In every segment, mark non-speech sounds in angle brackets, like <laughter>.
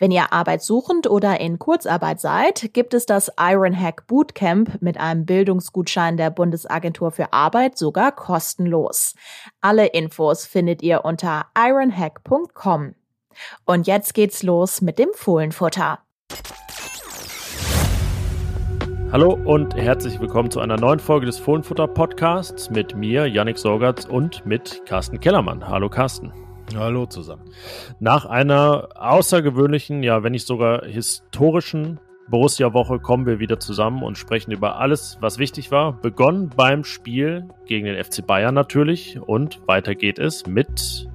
Wenn ihr arbeitssuchend oder in Kurzarbeit seid, gibt es das Ironhack Bootcamp mit einem Bildungsgutschein der Bundesagentur für Arbeit sogar kostenlos. Alle Infos findet ihr unter ironhack.com. Und jetzt geht's los mit dem Fohlenfutter. Hallo und herzlich willkommen zu einer neuen Folge des Fohlenfutter Podcasts mit mir, Yannick Sorgatz und mit Carsten Kellermann. Hallo Carsten. Hallo zusammen. Nach einer außergewöhnlichen, ja, wenn nicht sogar historischen Borussia-Woche kommen wir wieder zusammen und sprechen über alles, was wichtig war. Begonnen beim Spiel gegen den FC Bayern natürlich und weiter geht es mit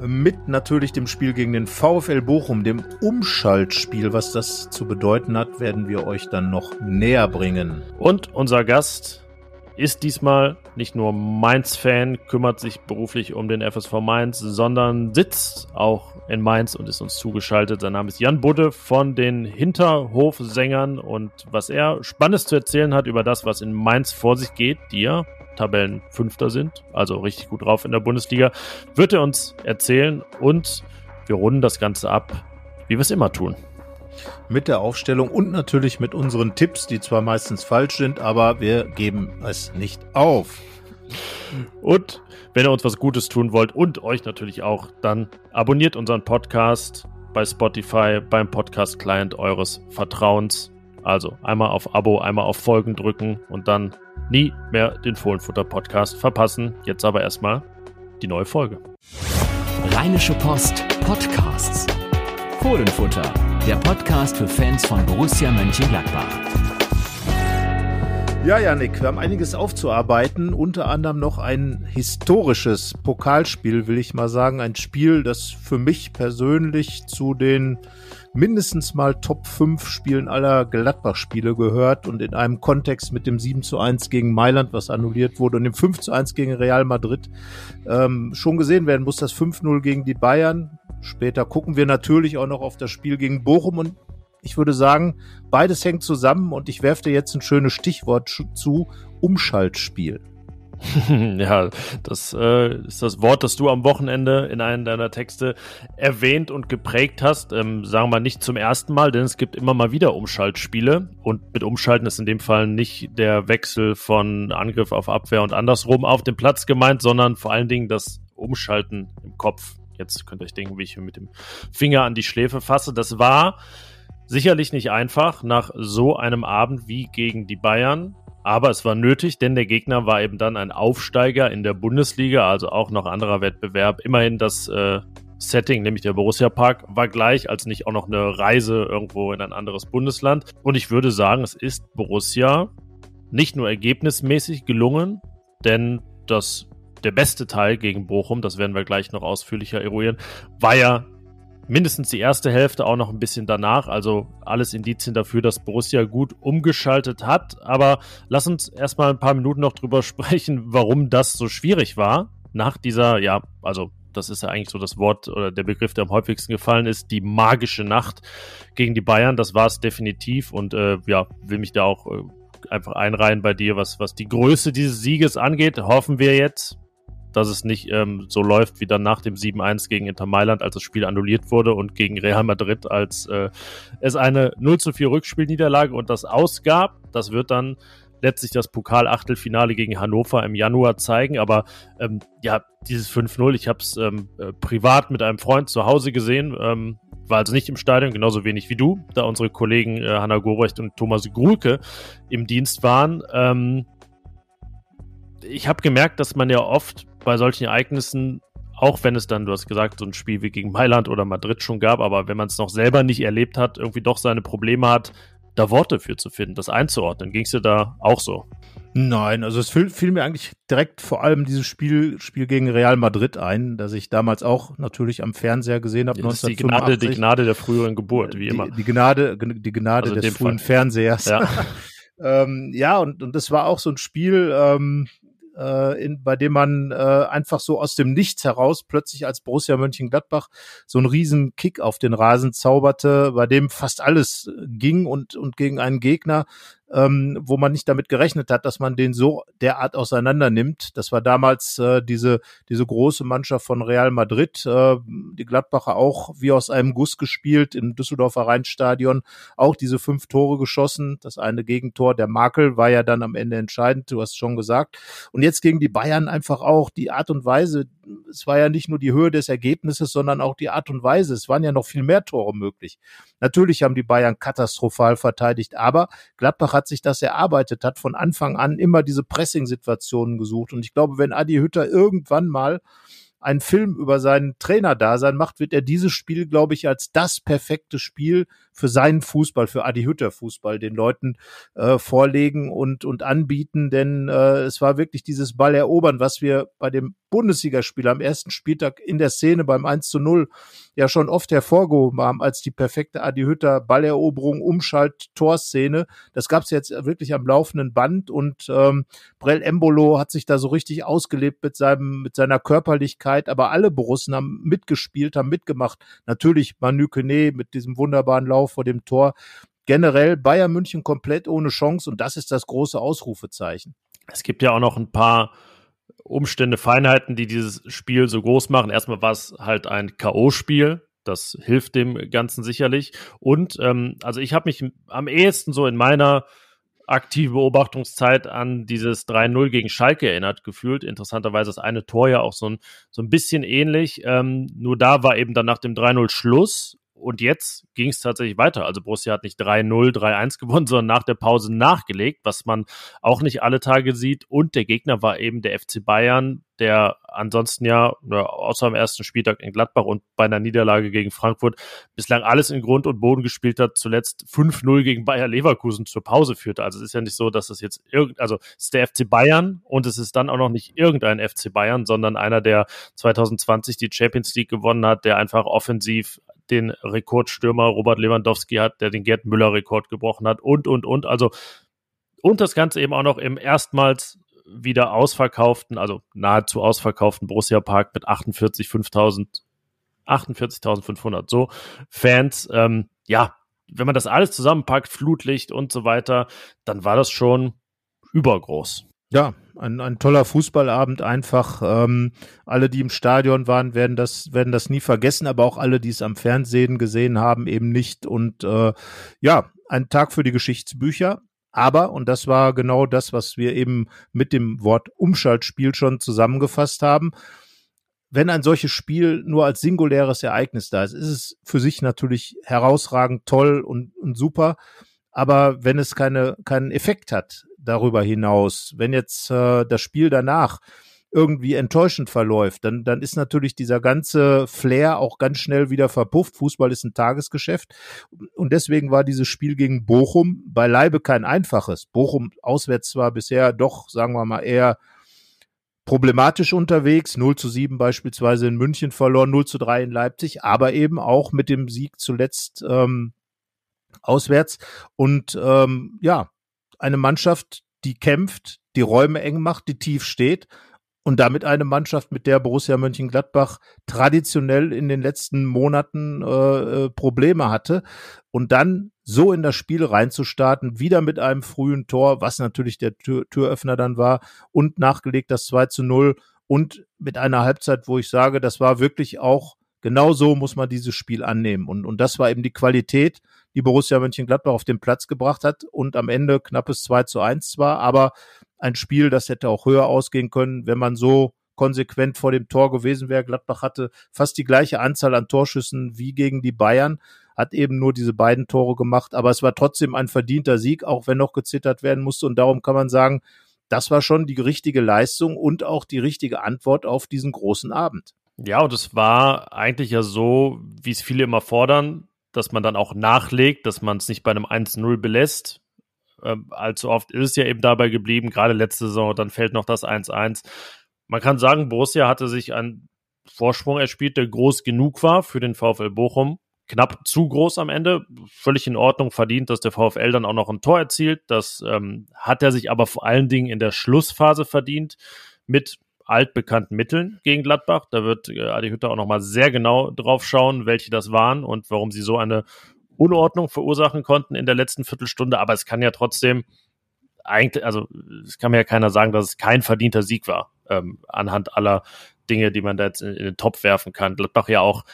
mit natürlich dem Spiel gegen den VfL Bochum, dem Umschaltspiel. Was das zu bedeuten hat, werden wir euch dann noch näher bringen. Und unser Gast ist diesmal nicht nur Mainz-Fan, kümmert sich beruflich um den FSV Mainz, sondern sitzt auch in Mainz und ist uns zugeschaltet. Sein Name ist Jan Budde von den Hinterhofsängern. Und was er Spannendes zu erzählen hat über das, was in Mainz vor sich geht, die ja Tabellenfünfter sind, also richtig gut drauf in der Bundesliga, wird er uns erzählen. Und wir runden das Ganze ab, wie wir es immer tun mit der Aufstellung und natürlich mit unseren Tipps, die zwar meistens falsch sind, aber wir geben es nicht auf. Und wenn ihr uns was Gutes tun wollt und euch natürlich auch, dann abonniert unseren Podcast bei Spotify, beim Podcast-Client eures Vertrauens. Also einmal auf Abo, einmal auf Folgen drücken und dann nie mehr den Fohlenfutter-Podcast verpassen. Jetzt aber erstmal die neue Folge. Rheinische Post Podcasts. Fohlenfutter der Podcast für Fans von Borussia Mönchengladbach. Ja, Janik, wir haben einiges aufzuarbeiten, unter anderem noch ein historisches Pokalspiel, will ich mal sagen. Ein Spiel, das für mich persönlich zu den mindestens mal Top 5 Spielen aller Gladbach-Spiele gehört und in einem Kontext mit dem 7 zu 1 gegen Mailand, was annulliert wurde, und dem 5 zu 1 gegen Real Madrid ähm, schon gesehen werden muss. Das 5-0 gegen die Bayern, Später gucken wir natürlich auch noch auf das Spiel gegen Bochum und ich würde sagen, beides hängt zusammen und ich werfe dir jetzt ein schönes Stichwort zu, Umschaltspiel. <laughs> ja, das äh, ist das Wort, das du am Wochenende in einem deiner Texte erwähnt und geprägt hast. Ähm, sagen wir nicht zum ersten Mal, denn es gibt immer mal wieder Umschaltspiele. Und mit Umschalten ist in dem Fall nicht der Wechsel von Angriff auf Abwehr und andersrum auf dem Platz gemeint, sondern vor allen Dingen das Umschalten im Kopf. Jetzt könnt ihr euch denken, wie ich mit dem Finger an die Schläfe fasse. Das war sicherlich nicht einfach nach so einem Abend wie gegen die Bayern. Aber es war nötig, denn der Gegner war eben dann ein Aufsteiger in der Bundesliga, also auch noch anderer Wettbewerb. Immerhin das äh, Setting, nämlich der Borussia Park, war gleich, als nicht auch noch eine Reise irgendwo in ein anderes Bundesland. Und ich würde sagen, es ist Borussia nicht nur ergebnismäßig gelungen, denn das der beste Teil gegen Bochum, das werden wir gleich noch ausführlicher eruieren, war ja mindestens die erste Hälfte, auch noch ein bisschen danach. Also alles Indizien dafür, dass Borussia gut umgeschaltet hat. Aber lass uns erstmal ein paar Minuten noch drüber <laughs> sprechen, warum das so schwierig war. Nach dieser, ja, also das ist ja eigentlich so das Wort oder der Begriff, der am häufigsten gefallen ist, die magische Nacht gegen die Bayern. Das war es definitiv und äh, ja, will mich da auch äh, einfach einreihen bei dir, was, was die Größe dieses Sieges angeht. Hoffen wir jetzt, dass es nicht ähm, so läuft wie dann nach dem 7-1 gegen Inter Mailand, als das Spiel annulliert wurde und gegen Real Madrid, als äh, es eine 0 zu 4 Rückspielniederlage und das ausgab. Das wird dann letztlich das Pokal-Achtelfinale gegen Hannover im Januar zeigen. Aber ähm, ja, dieses 5-0, ich habe es ähm, äh, privat mit einem Freund zu Hause gesehen, ähm, war also nicht im Stadion, genauso wenig wie du, da unsere Kollegen äh, Hanna Gobrecht und Thomas Grulke im Dienst waren. Ähm, ich habe gemerkt, dass man ja oft bei solchen Ereignissen, auch wenn es dann, du hast gesagt, so ein Spiel wie gegen Mailand oder Madrid schon gab, aber wenn man es noch selber nicht erlebt hat, irgendwie doch seine Probleme hat, da Worte für zu finden, das einzuordnen. Ging es dir da auch so? Nein, also es fiel, fiel, mir eigentlich direkt vor allem dieses Spiel, Spiel gegen Real Madrid ein, das ich damals auch natürlich am Fernseher gesehen habe. Ja, das ist die Gnade, die Gnade der früheren Geburt, wie immer. Die, die Gnade, die Gnade also des frühen Fall. Fernsehers. Ja. <laughs> Ähm, ja, und, und das war auch so ein Spiel, ähm, äh, in, bei dem man äh, einfach so aus dem Nichts heraus plötzlich als Borussia Mönchengladbach so einen riesen Kick auf den Rasen zauberte, bei dem fast alles ging und, und gegen einen Gegner, ähm, wo man nicht damit gerechnet hat, dass man den so derart auseinander nimmt. Das war damals äh, diese, diese große Mannschaft von Real Madrid, äh, die Gladbacher auch wie aus einem Guss gespielt im Düsseldorfer Rheinstadion, auch diese fünf Tore geschossen. Das eine Gegentor, der Makel, war ja dann am Ende entscheidend, du hast schon gesagt. Und jetzt gegen die Bayern einfach auch die Art und Weise, es war ja nicht nur die Höhe des Ergebnisses, sondern auch die Art und Weise. Es waren ja noch viel mehr Tore möglich. Natürlich haben die Bayern katastrophal verteidigt, aber Gladbach hat sich das erarbeitet, hat von Anfang an immer diese Pressing-Situationen gesucht. Und ich glaube, wenn Adi Hütter irgendwann mal einen Film über seinen Trainerdasein macht, wird er dieses Spiel, glaube ich, als das perfekte Spiel für seinen Fußball, für Adi Hütter Fußball den Leuten äh, vorlegen und, und anbieten. Denn äh, es war wirklich dieses Ball erobern, was wir bei dem Bundesligaspiel am ersten Spieltag in der Szene beim 1 zu 0 ja schon oft hervorgehoben haben als die perfekte Adi Hütter Balleroberung, Umschalt, Torszene. Das gab es jetzt wirklich am laufenden Band und ähm, Brell Embolo hat sich da so richtig ausgelebt mit seinem mit seiner Körperlichkeit, aber alle Borussen haben mitgespielt, haben mitgemacht. Natürlich Manu Kone mit diesem wunderbaren Lauf vor dem Tor. Generell Bayern München komplett ohne Chance und das ist das große Ausrufezeichen. Es gibt ja auch noch ein paar Umstände, Feinheiten, die dieses Spiel so groß machen. Erstmal war es halt ein K.O.-Spiel. Das hilft dem Ganzen sicherlich. Und ähm, also ich habe mich am ehesten so in meiner aktive Beobachtungszeit an dieses 3-0 gegen Schalke erinnert gefühlt. Interessanterweise das eine Tor ja auch so ein, so ein bisschen ähnlich. Ähm, nur da war eben dann nach dem 3-0 Schluss und jetzt ging es tatsächlich weiter. Also Borussia hat nicht 3-0, 3-1 gewonnen, sondern nach der Pause nachgelegt, was man auch nicht alle Tage sieht. Und der Gegner war eben der FC Bayern, der ansonsten ja, außer am ersten Spieltag in Gladbach und bei einer Niederlage gegen Frankfurt bislang alles in Grund und Boden gespielt hat, zuletzt 5-0 gegen Bayer Leverkusen zur Pause führte. Also es ist ja nicht so, dass es jetzt irgend, also es ist der FC Bayern und es ist dann auch noch nicht irgendein FC Bayern, sondern einer, der 2020 die Champions League gewonnen hat, der einfach offensiv den Rekordstürmer Robert Lewandowski hat, der den Gerd Müller-Rekord gebrochen hat und, und, und. Also, und das Ganze eben auch noch im erstmals wieder ausverkauften, also nahezu ausverkauften Borussia Park mit 48, 5000, 48.500 so Fans. Ähm, ja, wenn man das alles zusammenpackt, Flutlicht und so weiter, dann war das schon übergroß. Ja, ein, ein toller Fußballabend einfach. Ähm, alle, die im Stadion waren, werden das, werden das nie vergessen, aber auch alle, die es am Fernsehen gesehen haben, eben nicht. Und äh, ja, ein Tag für die Geschichtsbücher. Aber, und das war genau das, was wir eben mit dem Wort Umschaltspiel schon zusammengefasst haben, wenn ein solches Spiel nur als singuläres Ereignis da ist, ist es für sich natürlich herausragend, toll und, und super. Aber wenn es keine, keinen Effekt hat, darüber hinaus. Wenn jetzt äh, das Spiel danach irgendwie enttäuschend verläuft, dann, dann ist natürlich dieser ganze Flair auch ganz schnell wieder verpufft. Fußball ist ein Tagesgeschäft. Und deswegen war dieses Spiel gegen Bochum beileibe kein einfaches. Bochum auswärts war bisher doch, sagen wir mal, eher problematisch unterwegs. 0 zu 7 beispielsweise in München verloren, 0 zu 3 in Leipzig, aber eben auch mit dem Sieg zuletzt ähm, auswärts. Und ähm, ja, eine Mannschaft, die kämpft, die Räume eng macht, die tief steht und damit eine Mannschaft, mit der Borussia Mönchengladbach traditionell in den letzten Monaten äh, äh, Probleme hatte. Und dann so in das Spiel reinzustarten, wieder mit einem frühen Tor, was natürlich der Tür Türöffner dann war und nachgelegt das 2 zu 0 und mit einer Halbzeit, wo ich sage, das war wirklich auch genau so muss man dieses Spiel annehmen. Und, und das war eben die Qualität, die Borussia Mönchengladbach auf den Platz gebracht hat und am Ende knappes 2 zu 1 zwar, aber ein Spiel, das hätte auch höher ausgehen können, wenn man so konsequent vor dem Tor gewesen wäre. Gladbach hatte fast die gleiche Anzahl an Torschüssen wie gegen die Bayern, hat eben nur diese beiden Tore gemacht, aber es war trotzdem ein verdienter Sieg, auch wenn noch gezittert werden musste und darum kann man sagen, das war schon die richtige Leistung und auch die richtige Antwort auf diesen großen Abend. Ja, und es war eigentlich ja so, wie es viele immer fordern, dass man dann auch nachlegt, dass man es nicht bei einem 1-0 belässt. Ähm, allzu oft ist es ja eben dabei geblieben, gerade letzte Saison, dann fällt noch das 1-1. Man kann sagen, Borussia hatte sich einen Vorsprung erspielt, der groß genug war für den VfL Bochum. knapp zu groß am Ende. Völlig in Ordnung, verdient, dass der VfL dann auch noch ein Tor erzielt. Das ähm, hat er sich aber vor allen Dingen in der Schlussphase verdient mit altbekannten Mitteln gegen Gladbach. Da wird äh, Adi Hütter auch nochmal sehr genau drauf schauen, welche das waren und warum sie so eine Unordnung verursachen konnten in der letzten Viertelstunde. Aber es kann ja trotzdem eigentlich, also es kann mir ja keiner sagen, dass es kein verdienter Sieg war, ähm, anhand aller Dinge, die man da jetzt in, in den Topf werfen kann. Gladbach ja auch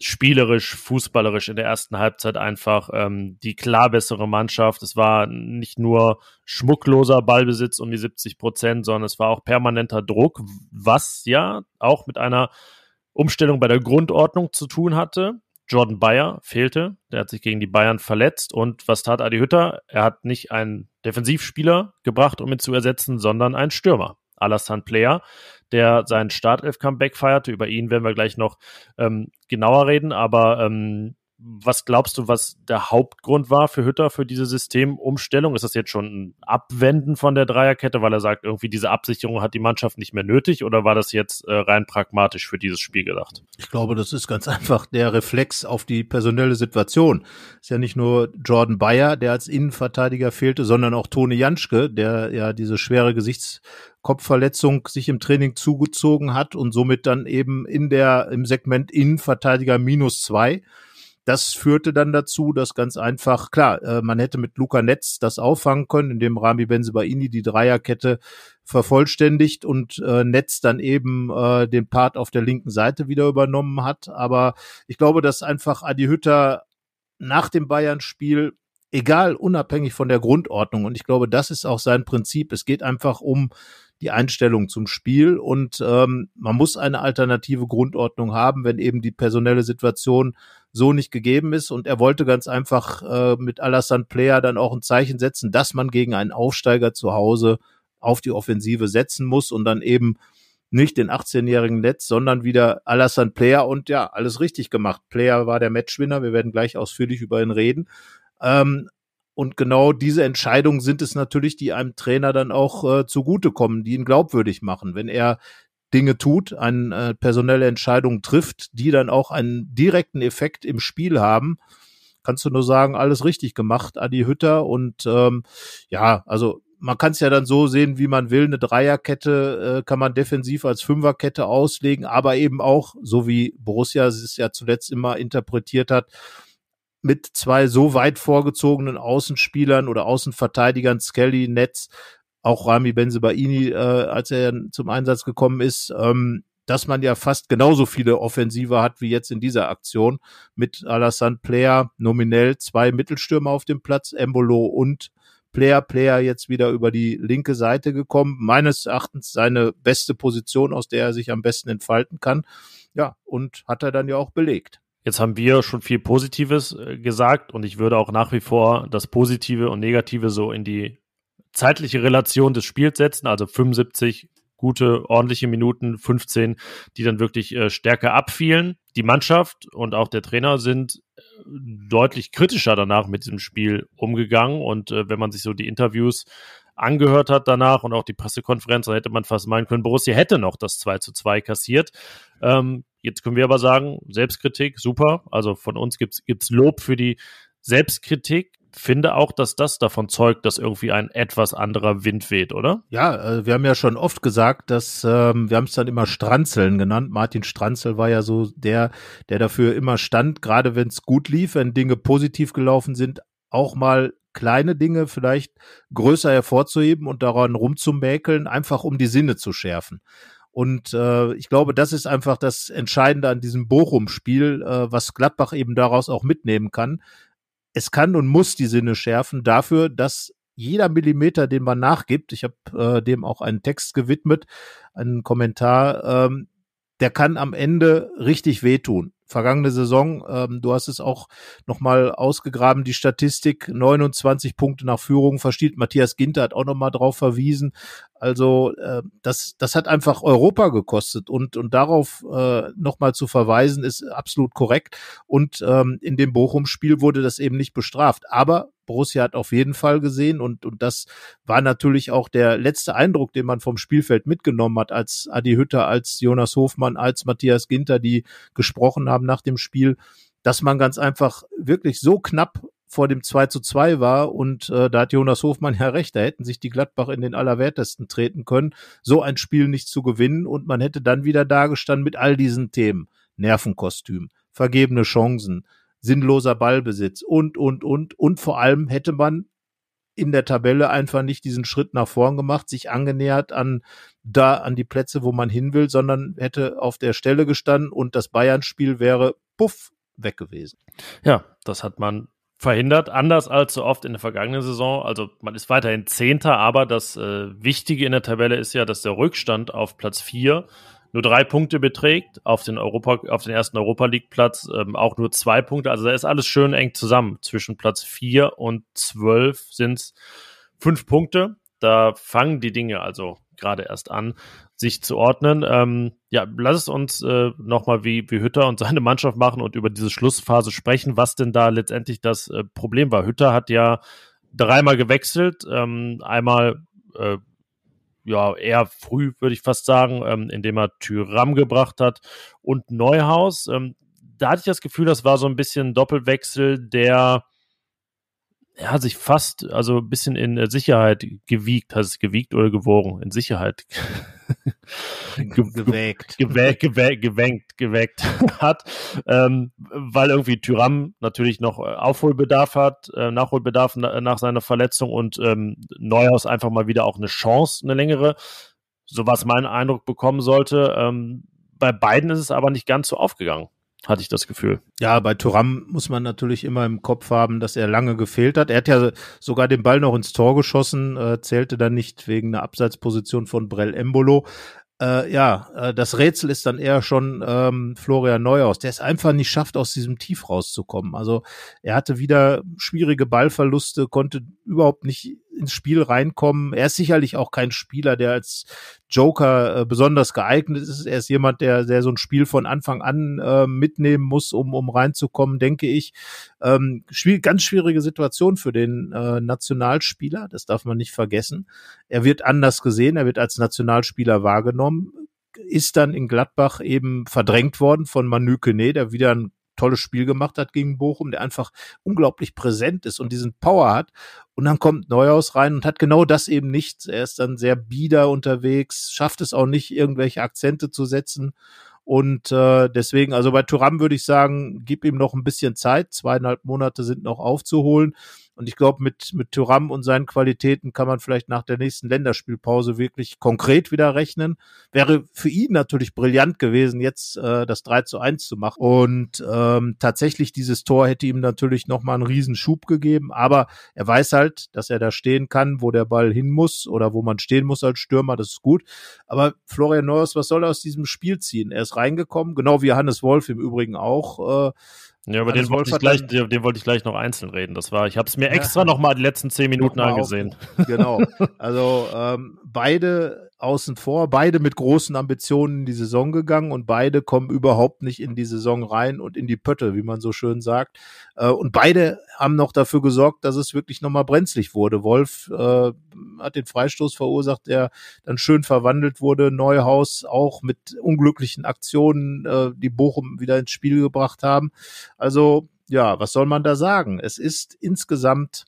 spielerisch, fußballerisch in der ersten Halbzeit einfach ähm, die klar bessere Mannschaft. Es war nicht nur schmuckloser Ballbesitz um die 70 Prozent, sondern es war auch permanenter Druck, was ja auch mit einer Umstellung bei der Grundordnung zu tun hatte. Jordan Bayer fehlte, der hat sich gegen die Bayern verletzt und was tat Adi Hütter? Er hat nicht einen Defensivspieler gebracht, um ihn zu ersetzen, sondern einen Stürmer. Alassane Player, der sein Startelf-Comeback feierte. Über ihn werden wir gleich noch ähm, genauer reden, aber ähm, was glaubst du, was der Hauptgrund war für Hütter für diese Systemumstellung? Ist das jetzt schon ein Abwenden von der Dreierkette, weil er sagt, irgendwie diese Absicherung hat die Mannschaft nicht mehr nötig oder war das jetzt äh, rein pragmatisch für dieses Spiel gedacht? Ich glaube, das ist ganz <laughs> einfach der Reflex auf die personelle Situation. Ist ja nicht nur Jordan Bayer, der als Innenverteidiger fehlte, sondern auch Tone Janschke, der ja diese schwere Gesichtskopfverletzung sich im Training zugezogen hat und somit dann eben in der, im Segment Innenverteidiger minus zwei das führte dann dazu, dass ganz einfach, klar, äh, man hätte mit Luca Netz das auffangen können, indem Rami Benzebaini die Dreierkette vervollständigt und äh, Netz dann eben äh, den Part auf der linken Seite wieder übernommen hat. Aber ich glaube, dass einfach Adi Hütter nach dem Bayern-Spiel egal, unabhängig von der Grundordnung. Und ich glaube, das ist auch sein Prinzip. Es geht einfach um die Einstellung zum Spiel und ähm, man muss eine alternative Grundordnung haben, wenn eben die personelle Situation so nicht gegeben ist. Und er wollte ganz einfach äh, mit Alassane Player dann auch ein Zeichen setzen, dass man gegen einen Aufsteiger zu Hause auf die Offensive setzen muss und dann eben nicht den 18-jährigen Netz, sondern wieder Alassane Player und ja, alles richtig gemacht. Player war der Matchwinner, wir werden gleich ausführlich über ihn reden. Ähm, und genau diese Entscheidungen sind es natürlich, die einem Trainer dann auch äh, zugutekommen, die ihn glaubwürdig machen. Wenn er Dinge tut, eine äh, personelle Entscheidung trifft, die dann auch einen direkten Effekt im Spiel haben, kannst du nur sagen, alles richtig gemacht, Adi Hütter. Und ähm, ja, also man kann es ja dann so sehen, wie man will. Eine Dreierkette äh, kann man defensiv als Fünferkette auslegen, aber eben auch, so wie Borussia es ja zuletzt immer interpretiert hat, mit zwei so weit vorgezogenen Außenspielern oder Außenverteidigern, Skelly, Netz, auch Rami Benzebaini, äh, als er zum Einsatz gekommen ist, ähm, dass man ja fast genauso viele Offensive hat wie jetzt in dieser Aktion mit Alassane Player nominell zwei Mittelstürmer auf dem Platz, Embolo und Player, Player jetzt wieder über die linke Seite gekommen. Meines Erachtens seine beste Position, aus der er sich am besten entfalten kann. Ja, und hat er dann ja auch belegt. Jetzt haben wir schon viel Positives äh, gesagt und ich würde auch nach wie vor das Positive und Negative so in die zeitliche Relation des Spiels setzen, also 75 gute, ordentliche Minuten, 15, die dann wirklich äh, stärker abfielen. Die Mannschaft und auch der Trainer sind äh, deutlich kritischer danach mit diesem Spiel umgegangen. Und äh, wenn man sich so die Interviews angehört hat danach und auch die Pressekonferenz, dann hätte man fast meinen können, Borussia hätte noch das 2 zu 2 kassiert. Ähm, jetzt können wir aber sagen, Selbstkritik, super. Also von uns gibt's gibt's Lob für die Selbstkritik finde auch, dass das davon zeugt, dass irgendwie ein etwas anderer Wind weht, oder? Ja, äh, wir haben ja schon oft gesagt, dass ähm, wir haben es dann immer Stranzeln genannt. Martin Stranzel war ja so der, der dafür immer stand, gerade wenn es gut lief, wenn Dinge positiv gelaufen sind, auch mal kleine Dinge vielleicht größer hervorzuheben und daran rumzumäkeln, einfach um die Sinne zu schärfen. Und äh, ich glaube, das ist einfach das Entscheidende an diesem Bochum-Spiel, äh, was Gladbach eben daraus auch mitnehmen kann es kann und muss die Sinne schärfen dafür, dass jeder Millimeter, den man nachgibt, ich habe äh, dem auch einen Text gewidmet, einen Kommentar, ähm, der kann am Ende richtig wehtun. Vergangene Saison, ähm, du hast es auch nochmal ausgegraben, die Statistik, 29 Punkte nach Führung versteht. Matthias Ginter hat auch nochmal drauf verwiesen. Also äh, das, das hat einfach Europa gekostet und, und darauf äh, nochmal zu verweisen, ist absolut korrekt. Und ähm, in dem Bochum-Spiel wurde das eben nicht bestraft. Aber Borussia hat auf jeden Fall gesehen und, und das war natürlich auch der letzte Eindruck, den man vom Spielfeld mitgenommen hat, als Adi Hütter, als Jonas Hofmann, als Matthias Ginter, die gesprochen haben nach dem Spiel dass man ganz einfach wirklich so knapp vor dem 2 zu 2 war und äh, da hat Jonas Hofmann <laughs> ja recht, da hätten sich die Gladbach in den Allerwertesten treten können, so ein Spiel nicht zu gewinnen und man hätte dann wieder dagestanden mit all diesen Themen. Nervenkostüm, vergebene Chancen, sinnloser Ballbesitz und, und, und. Und vor allem hätte man in der Tabelle einfach nicht diesen Schritt nach vorn gemacht, sich angenähert an da an die Plätze, wo man hin will, sondern hätte auf der Stelle gestanden und das Bayern-Spiel wäre puff weg gewesen. Ja, das hat man verhindert, anders als so oft in der vergangenen Saison. Also man ist weiterhin Zehnter, aber das äh, Wichtige in der Tabelle ist ja, dass der Rückstand auf Platz vier nur drei Punkte beträgt, auf den Europa, auf den ersten Europa League Platz ähm, auch nur zwei Punkte. Also da ist alles schön eng zusammen. Zwischen Platz vier und zwölf sind es fünf Punkte. Da fangen die Dinge also gerade erst an, sich zu ordnen. Ähm, ja, lass es uns äh, nochmal wie, wie Hütter und seine Mannschaft machen und über diese Schlussphase sprechen, was denn da letztendlich das äh, Problem war. Hütter hat ja dreimal gewechselt, ähm, einmal äh, ja, eher früh, würde ich fast sagen, ähm, indem er Tyram gebracht hat und Neuhaus. Ähm, da hatte ich das Gefühl, das war so ein bisschen ein Doppelwechsel, der er hat sich fast, also ein bisschen in Sicherheit gewiegt, hat es gewiegt oder gewogen? In Sicherheit. <laughs> Ge gewägt. Gewägt, gewägt, gewängt, geweckt <laughs> hat, ähm, weil irgendwie Tyram natürlich noch äh, Aufholbedarf hat, äh, Nachholbedarf na, nach seiner Verletzung und ähm, Neuhaus einfach mal wieder auch eine Chance, eine längere, so was mein Eindruck bekommen sollte. Ähm, bei beiden ist es aber nicht ganz so aufgegangen hatte ich das Gefühl. Ja, bei Thuram muss man natürlich immer im Kopf haben, dass er lange gefehlt hat. Er hat ja sogar den Ball noch ins Tor geschossen, äh, zählte dann nicht wegen einer Abseitsposition von Brell Embolo. Äh, ja, äh, das Rätsel ist dann eher schon ähm, Florian Neuhaus, der es einfach nicht schafft, aus diesem Tief rauszukommen. Also er hatte wieder schwierige Ballverluste, konnte überhaupt nicht ins Spiel reinkommen. Er ist sicherlich auch kein Spieler, der als Joker äh, besonders geeignet ist. Er ist jemand, der, der so ein Spiel von Anfang an äh, mitnehmen muss, um, um reinzukommen, denke ich. Ähm, schwierig, ganz schwierige Situation für den äh, Nationalspieler, das darf man nicht vergessen. Er wird anders gesehen, er wird als Nationalspieler wahrgenommen, ist dann in Gladbach eben verdrängt worden von Manu Kene, der wieder ein tolles Spiel gemacht hat gegen Bochum, der einfach unglaublich präsent ist und diesen Power hat. Und dann kommt Neuhaus rein und hat genau das eben nicht. Er ist dann sehr bieder unterwegs, schafft es auch nicht, irgendwelche Akzente zu setzen. Und äh, deswegen, also bei Turam würde ich sagen, gib ihm noch ein bisschen Zeit. Zweieinhalb Monate sind noch aufzuholen. Und ich glaube, mit, mit Thuram und seinen Qualitäten kann man vielleicht nach der nächsten Länderspielpause wirklich konkret wieder rechnen. Wäre für ihn natürlich brillant gewesen, jetzt äh, das 3 zu 1 zu machen. Und ähm, tatsächlich dieses Tor hätte ihm natürlich nochmal einen riesen Schub gegeben. Aber er weiß halt, dass er da stehen kann, wo der Ball hin muss oder wo man stehen muss als Stürmer. Das ist gut. Aber Florian Neuers, was soll er aus diesem Spiel ziehen? Er ist reingekommen, genau wie Hannes Wolf im Übrigen auch. Äh, ja, über den wollte, ich gleich, den, wollte ich gleich noch einzeln reden. Das war, ich habe es mir extra ja. noch mal die letzten zehn Minuten angesehen. Auf, genau. <laughs> Also ähm, beide außen vor, beide mit großen Ambitionen in die Saison gegangen und beide kommen überhaupt nicht in die Saison rein und in die Pötte, wie man so schön sagt. Äh, und beide haben noch dafür gesorgt, dass es wirklich nochmal brenzlig wurde. Wolf äh, hat den Freistoß verursacht, der dann schön verwandelt wurde. Neuhaus auch mit unglücklichen Aktionen, äh, die Bochum wieder ins Spiel gebracht haben. Also ja, was soll man da sagen? Es ist insgesamt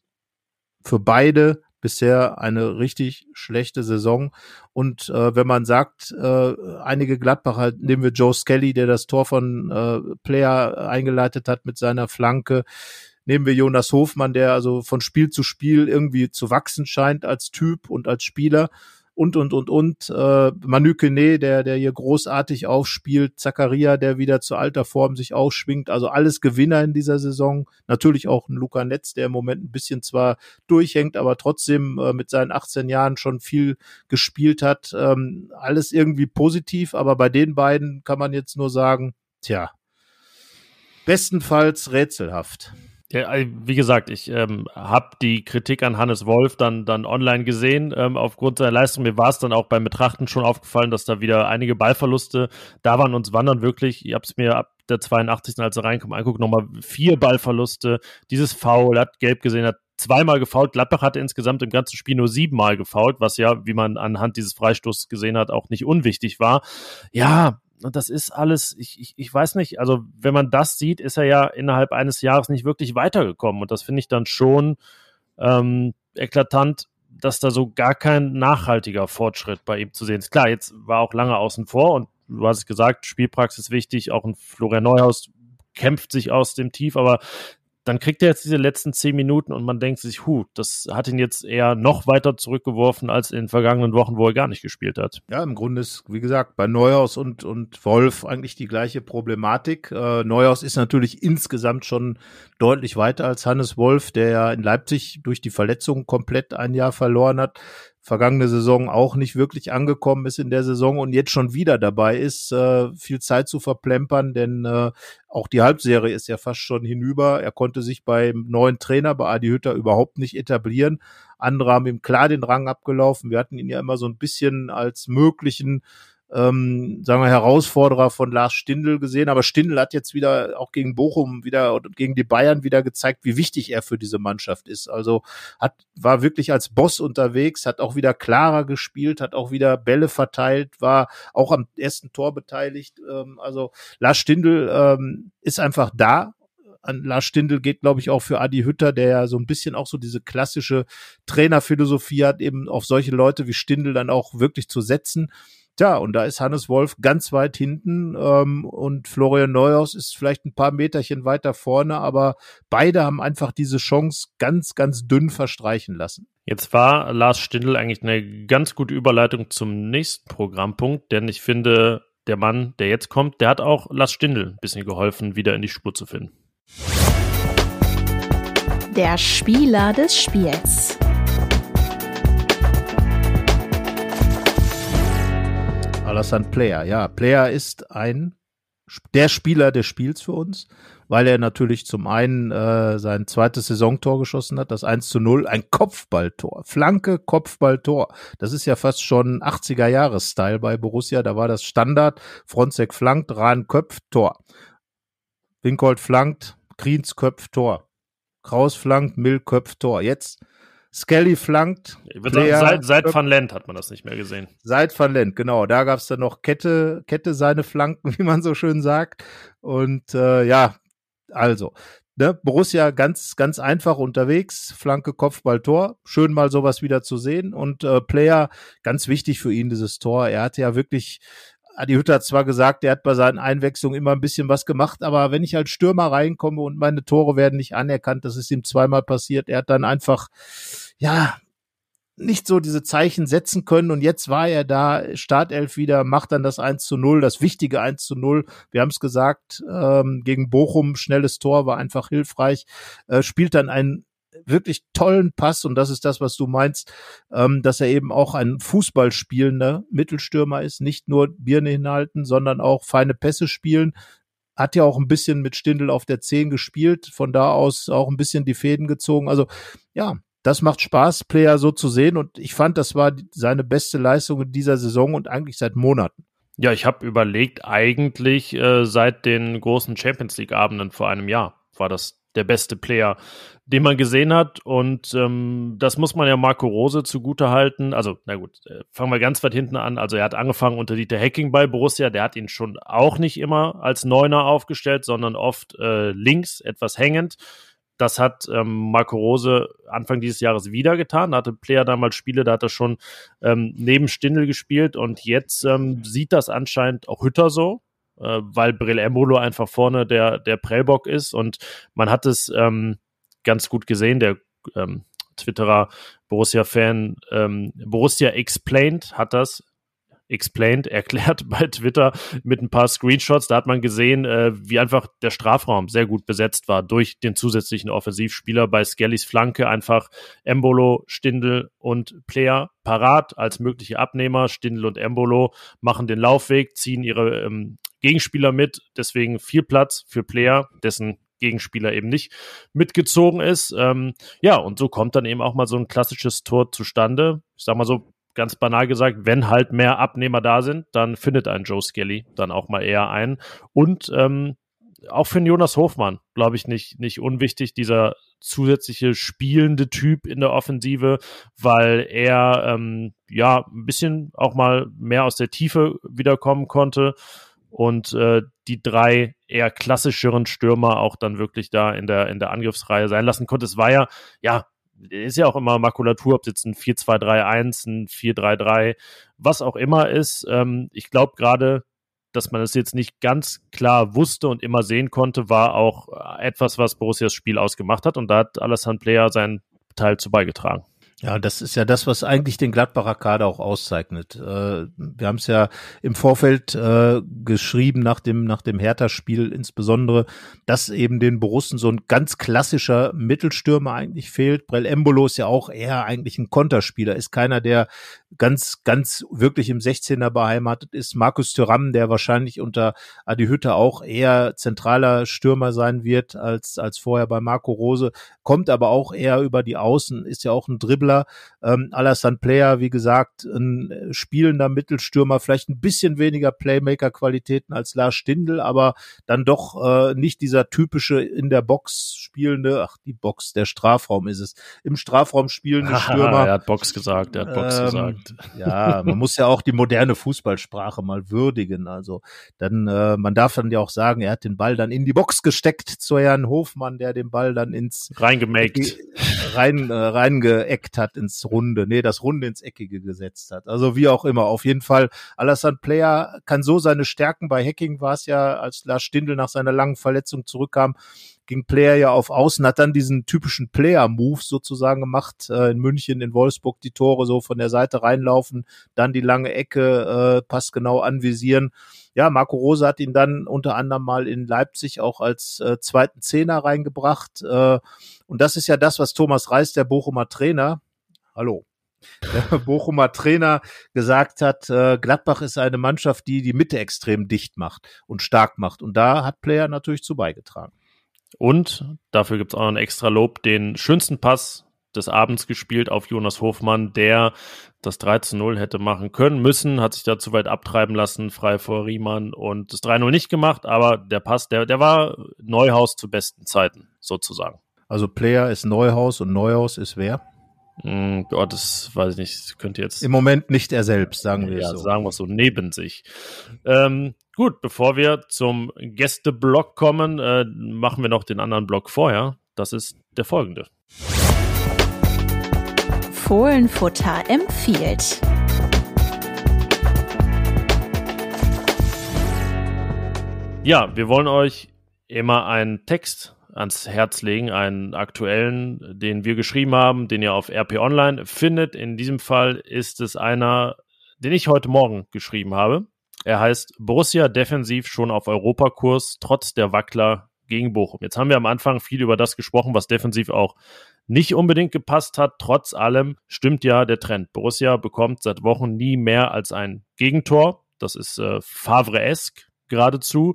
für beide bisher eine richtig schlechte Saison. Und äh, wenn man sagt, äh, einige Gladbacher, nehmen wir Joe Skelly, der das Tor von äh, Player eingeleitet hat mit seiner Flanke, nehmen wir Jonas Hofmann, der also von Spiel zu Spiel irgendwie zu wachsen scheint als Typ und als Spieler und, und, und, und. Äh, Manu Kene, der, der hier großartig aufspielt. Zakaria, der wieder zu alter Form sich ausschwingt. Also alles Gewinner in dieser Saison. Natürlich auch ein Luca Netz, der im Moment ein bisschen zwar durchhängt, aber trotzdem äh, mit seinen 18 Jahren schon viel gespielt hat. Ähm, alles irgendwie positiv, aber bei den beiden kann man jetzt nur sagen, tja, bestenfalls rätselhaft. Ja, äh, wie gesagt, ich ähm, habe die Kritik an Hannes Wolf dann, dann online gesehen. Ähm, aufgrund seiner Leistung, mir war es dann auch beim Betrachten schon aufgefallen, dass da wieder einige Ballverluste da waren. Uns wandern wirklich, ich habe es mir ab der 82. als er reinkommt, anguckt, nochmal vier Ballverluste. Dieses Foul, hat gelb gesehen, hat zweimal gefault. Gladbach hatte insgesamt im ganzen Spiel nur siebenmal gefault, was ja, wie man anhand dieses Freistoßes gesehen hat, auch nicht unwichtig war. Ja, und das ist alles, ich, ich, ich weiß nicht, also wenn man das sieht, ist er ja innerhalb eines Jahres nicht wirklich weitergekommen. Und das finde ich dann schon ähm, eklatant, dass da so gar kein nachhaltiger Fortschritt bei ihm zu sehen ist. Klar, jetzt war auch lange außen vor und du hast es gesagt, Spielpraxis wichtig, auch ein Florian Neuhaus kämpft sich aus dem Tief, aber dann kriegt er jetzt diese letzten zehn Minuten und man denkt sich, hu, das hat ihn jetzt eher noch weiter zurückgeworfen als in den vergangenen Wochen, wo er gar nicht gespielt hat. Ja, im Grunde ist, wie gesagt, bei Neuhaus und, und Wolf eigentlich die gleiche Problematik. Äh, Neuhaus ist natürlich insgesamt schon deutlich weiter als Hannes Wolf, der ja in Leipzig durch die Verletzung komplett ein Jahr verloren hat vergangene Saison auch nicht wirklich angekommen ist in der Saison und jetzt schon wieder dabei ist, äh, viel Zeit zu verplempern, denn äh, auch die Halbserie ist ja fast schon hinüber. Er konnte sich beim neuen Trainer, bei Adi Hütter, überhaupt nicht etablieren. Andere haben ihm klar den Rang abgelaufen. Wir hatten ihn ja immer so ein bisschen als möglichen ähm, sagen wir, Herausforderer von Lars Stindl gesehen. Aber Stindl hat jetzt wieder auch gegen Bochum wieder und gegen die Bayern wieder gezeigt, wie wichtig er für diese Mannschaft ist. Also hat, war wirklich als Boss unterwegs, hat auch wieder klarer gespielt, hat auch wieder Bälle verteilt, war auch am ersten Tor beteiligt. Ähm, also Lars Stindl ähm, ist einfach da an Lars Stindl geht, glaube ich, auch für Adi Hütter, der ja so ein bisschen auch so diese klassische Trainerphilosophie hat, eben auf solche Leute wie Stindl dann auch wirklich zu setzen. Tja, und da ist Hannes Wolf ganz weit hinten ähm, und Florian Neuhaus ist vielleicht ein paar Meterchen weiter vorne, aber beide haben einfach diese Chance ganz, ganz dünn verstreichen lassen. Jetzt war Lars Stindl eigentlich eine ganz gute Überleitung zum nächsten Programmpunkt, denn ich finde, der Mann, der jetzt kommt, der hat auch Lars Stindl ein bisschen geholfen, wieder in die Spur zu finden. Der Spieler des Spiels. Alassane Player. Ja, Player ist ein der Spieler des Spiels für uns, weil er natürlich zum einen äh, sein zweites Saisontor geschossen hat, das 1 zu 0, ein Kopfballtor, Flanke, Kopfballtor. Das ist ja fast schon 80er Jahres Style bei Borussia, da war das Standard, Fronzek flankt, Rahn köpft, Tor. Winkold flankt, Kriens köpft, Tor. Kraus flankt, Mill köpft, Tor. Jetzt Skelly flankt. Player, seit, seit Van Lent hat man das nicht mehr gesehen. Seit Van Lent, genau. Da gab es dann noch Kette, Kette seine Flanken, <laughs> wie man so schön sagt. Und äh, ja, also, ne, Borussia ganz, ganz einfach unterwegs. Flanke, Kopfball, Tor. Schön mal sowas wieder zu sehen. Und äh, Player, ganz wichtig für ihn, dieses Tor. Er hatte ja wirklich Adi Hütter hat zwar gesagt, er hat bei seinen Einwechslungen immer ein bisschen was gemacht, aber wenn ich als Stürmer reinkomme und meine Tore werden nicht anerkannt, das ist ihm zweimal passiert, er hat dann einfach ja, nicht so diese Zeichen setzen können. Und jetzt war er da, Startelf wieder, macht dann das 1 zu 0, das wichtige 1 zu 0. Wir haben es gesagt, ähm, gegen Bochum, schnelles Tor, war einfach hilfreich, äh, spielt dann einen wirklich tollen Pass und das ist das, was du meinst, ähm, dass er eben auch ein Fußballspielender Mittelstürmer ist, nicht nur Birne hinhalten, sondern auch feine Pässe spielen. Hat ja auch ein bisschen mit Stindel auf der 10 gespielt, von da aus auch ein bisschen die Fäden gezogen. Also ja, das macht Spaß, Player so zu sehen. Und ich fand, das war seine beste Leistung in dieser Saison und eigentlich seit Monaten. Ja, ich habe überlegt, eigentlich äh, seit den großen Champions League-Abenden vor einem Jahr war das der beste Player, den man gesehen hat. Und ähm, das muss man ja Marco Rose zugute halten. Also, na gut, äh, fangen wir ganz weit hinten an. Also, er hat angefangen unter Dieter Hacking bei Borussia. Der hat ihn schon auch nicht immer als Neuner aufgestellt, sondern oft äh, links, etwas hängend. Das hat ähm, Marco Rose Anfang dieses Jahres wieder getan. Da hatte Player damals Spiele, da hat er schon ähm, neben Stindel gespielt und jetzt ähm, sieht das anscheinend auch Hütter so, äh, weil Brill Embolo einfach vorne der, der Prellbock ist und man hat es ähm, ganz gut gesehen. Der ähm, Twitterer Borussia-Fan ähm, Borussia Explained hat das explained, <laughs> erklärt bei Twitter mit ein paar Screenshots. Da hat man gesehen, äh, wie einfach der Strafraum sehr gut besetzt war durch den zusätzlichen Offensivspieler. Bei Skellys Flanke einfach Embolo, Stindel und Player parat als mögliche Abnehmer. Stindel und Embolo machen den Laufweg, ziehen ihre ähm, Gegenspieler mit. Deswegen viel Platz für Player, dessen Gegenspieler eben nicht mitgezogen ist. Ähm, ja, und so kommt dann eben auch mal so ein klassisches Tor zustande. Ich sag mal so, ganz banal gesagt, wenn halt mehr Abnehmer da sind, dann findet ein Joe Skelly dann auch mal eher ein. Und ähm, auch für Jonas Hofmann, glaube ich, nicht, nicht unwichtig, dieser zusätzliche spielende Typ in der Offensive, weil er ähm, ja ein bisschen auch mal mehr aus der Tiefe wiederkommen konnte. Und äh, die drei eher klassischeren Stürmer auch dann wirklich da in der, in der Angriffsreihe sein lassen konnte. Es war ja, ja, ist ja auch immer Makulatur, ob es jetzt ein 4-2-3-1, ein 4-3-3, was auch immer ist. Ähm, ich glaube gerade, dass man es jetzt nicht ganz klar wusste und immer sehen konnte, war auch etwas, was Borussias Spiel ausgemacht hat. Und da hat Alassane Player seinen Teil zu beigetragen. Ja, das ist ja das, was eigentlich den Gladbacher Kader auch auszeichnet. Äh, wir haben es ja im Vorfeld äh, geschrieben nach dem nach dem Hertha-Spiel insbesondere, dass eben den Borussen so ein ganz klassischer Mittelstürmer eigentlich fehlt. Brell Embolo ist ja auch eher eigentlich ein Konterspieler, ist keiner, der ganz ganz wirklich im 16er beheimatet ist. Markus Thuram, der wahrscheinlich unter Adi Hütte auch eher zentraler Stürmer sein wird als als vorher bei Marco Rose, kommt aber auch eher über die Außen, ist ja auch ein Dribbler Dribbler. Ähm, Alassane Player, wie gesagt, ein äh, spielender Mittelstürmer, vielleicht ein bisschen weniger Playmaker-Qualitäten als Lars Stindl, aber dann doch äh, nicht dieser typische in der Box spielende, ach, die Box, der Strafraum ist es, im Strafraum spielende <laughs> Stürmer. er hat Box gesagt, er hat Box ähm, gesagt. <laughs> Ja, man muss ja auch die moderne Fußballsprache mal würdigen. Also dann, äh, man darf dann ja auch sagen, er hat den Ball dann in die Box gesteckt zu Herrn Hofmann, der den Ball dann ins reingemaked, rein, äh, reingeeckt hat ins Runde, nee, das Runde ins Eckige gesetzt hat. Also wie auch immer, auf jeden Fall, Alassane Player kann so seine Stärken, bei Hacking war es ja, als Lars Stindl nach seiner langen Verletzung zurückkam, ging Player ja auf Außen, hat dann diesen typischen Player-Move sozusagen gemacht, äh, in München, in Wolfsburg die Tore so von der Seite reinlaufen, dann die lange Ecke, äh, passt genau anvisieren. Ja, Marco Rose hat ihn dann unter anderem mal in Leipzig auch als äh, zweiten Zehner reingebracht. Äh, und das ist ja das, was Thomas Reis, der Bochumer Trainer, hallo, der <laughs> Bochumer Trainer gesagt hat, äh, Gladbach ist eine Mannschaft, die die Mitte extrem dicht macht und stark macht. Und da hat Player natürlich zu beigetragen. Und dafür gibt es auch noch ein extra Lob, den schönsten Pass des Abends gespielt auf Jonas Hofmann, der das 3 zu 0 hätte machen können, müssen, hat sich da zu weit abtreiben lassen, frei vor Riemann und das 3-0 nicht gemacht, aber der Pass, der, der war Neuhaus zu besten Zeiten, sozusagen. Also Player ist Neuhaus und Neuhaus ist wer? Mm, oh, das weiß ich nicht. Könnte jetzt. Im Moment nicht er selbst, sagen wir ja, so. sagen wir es so, neben sich. Ähm, gut, bevor wir zum Gästeblock kommen, äh, machen wir noch den anderen Block vorher. Das ist der folgende. Fohlenfutter empfiehlt. Ja, wir wollen euch immer einen Text ans Herz legen, einen aktuellen, den wir geschrieben haben, den ihr auf RP Online findet. In diesem Fall ist es einer, den ich heute Morgen geschrieben habe. Er heißt Borussia defensiv schon auf Europakurs, trotz der Wackler gegen Bochum. Jetzt haben wir am Anfang viel über das gesprochen, was defensiv auch nicht unbedingt gepasst hat. Trotz allem stimmt ja der Trend. Borussia bekommt seit Wochen nie mehr als ein Gegentor. Das ist äh, Favre-esque geradezu.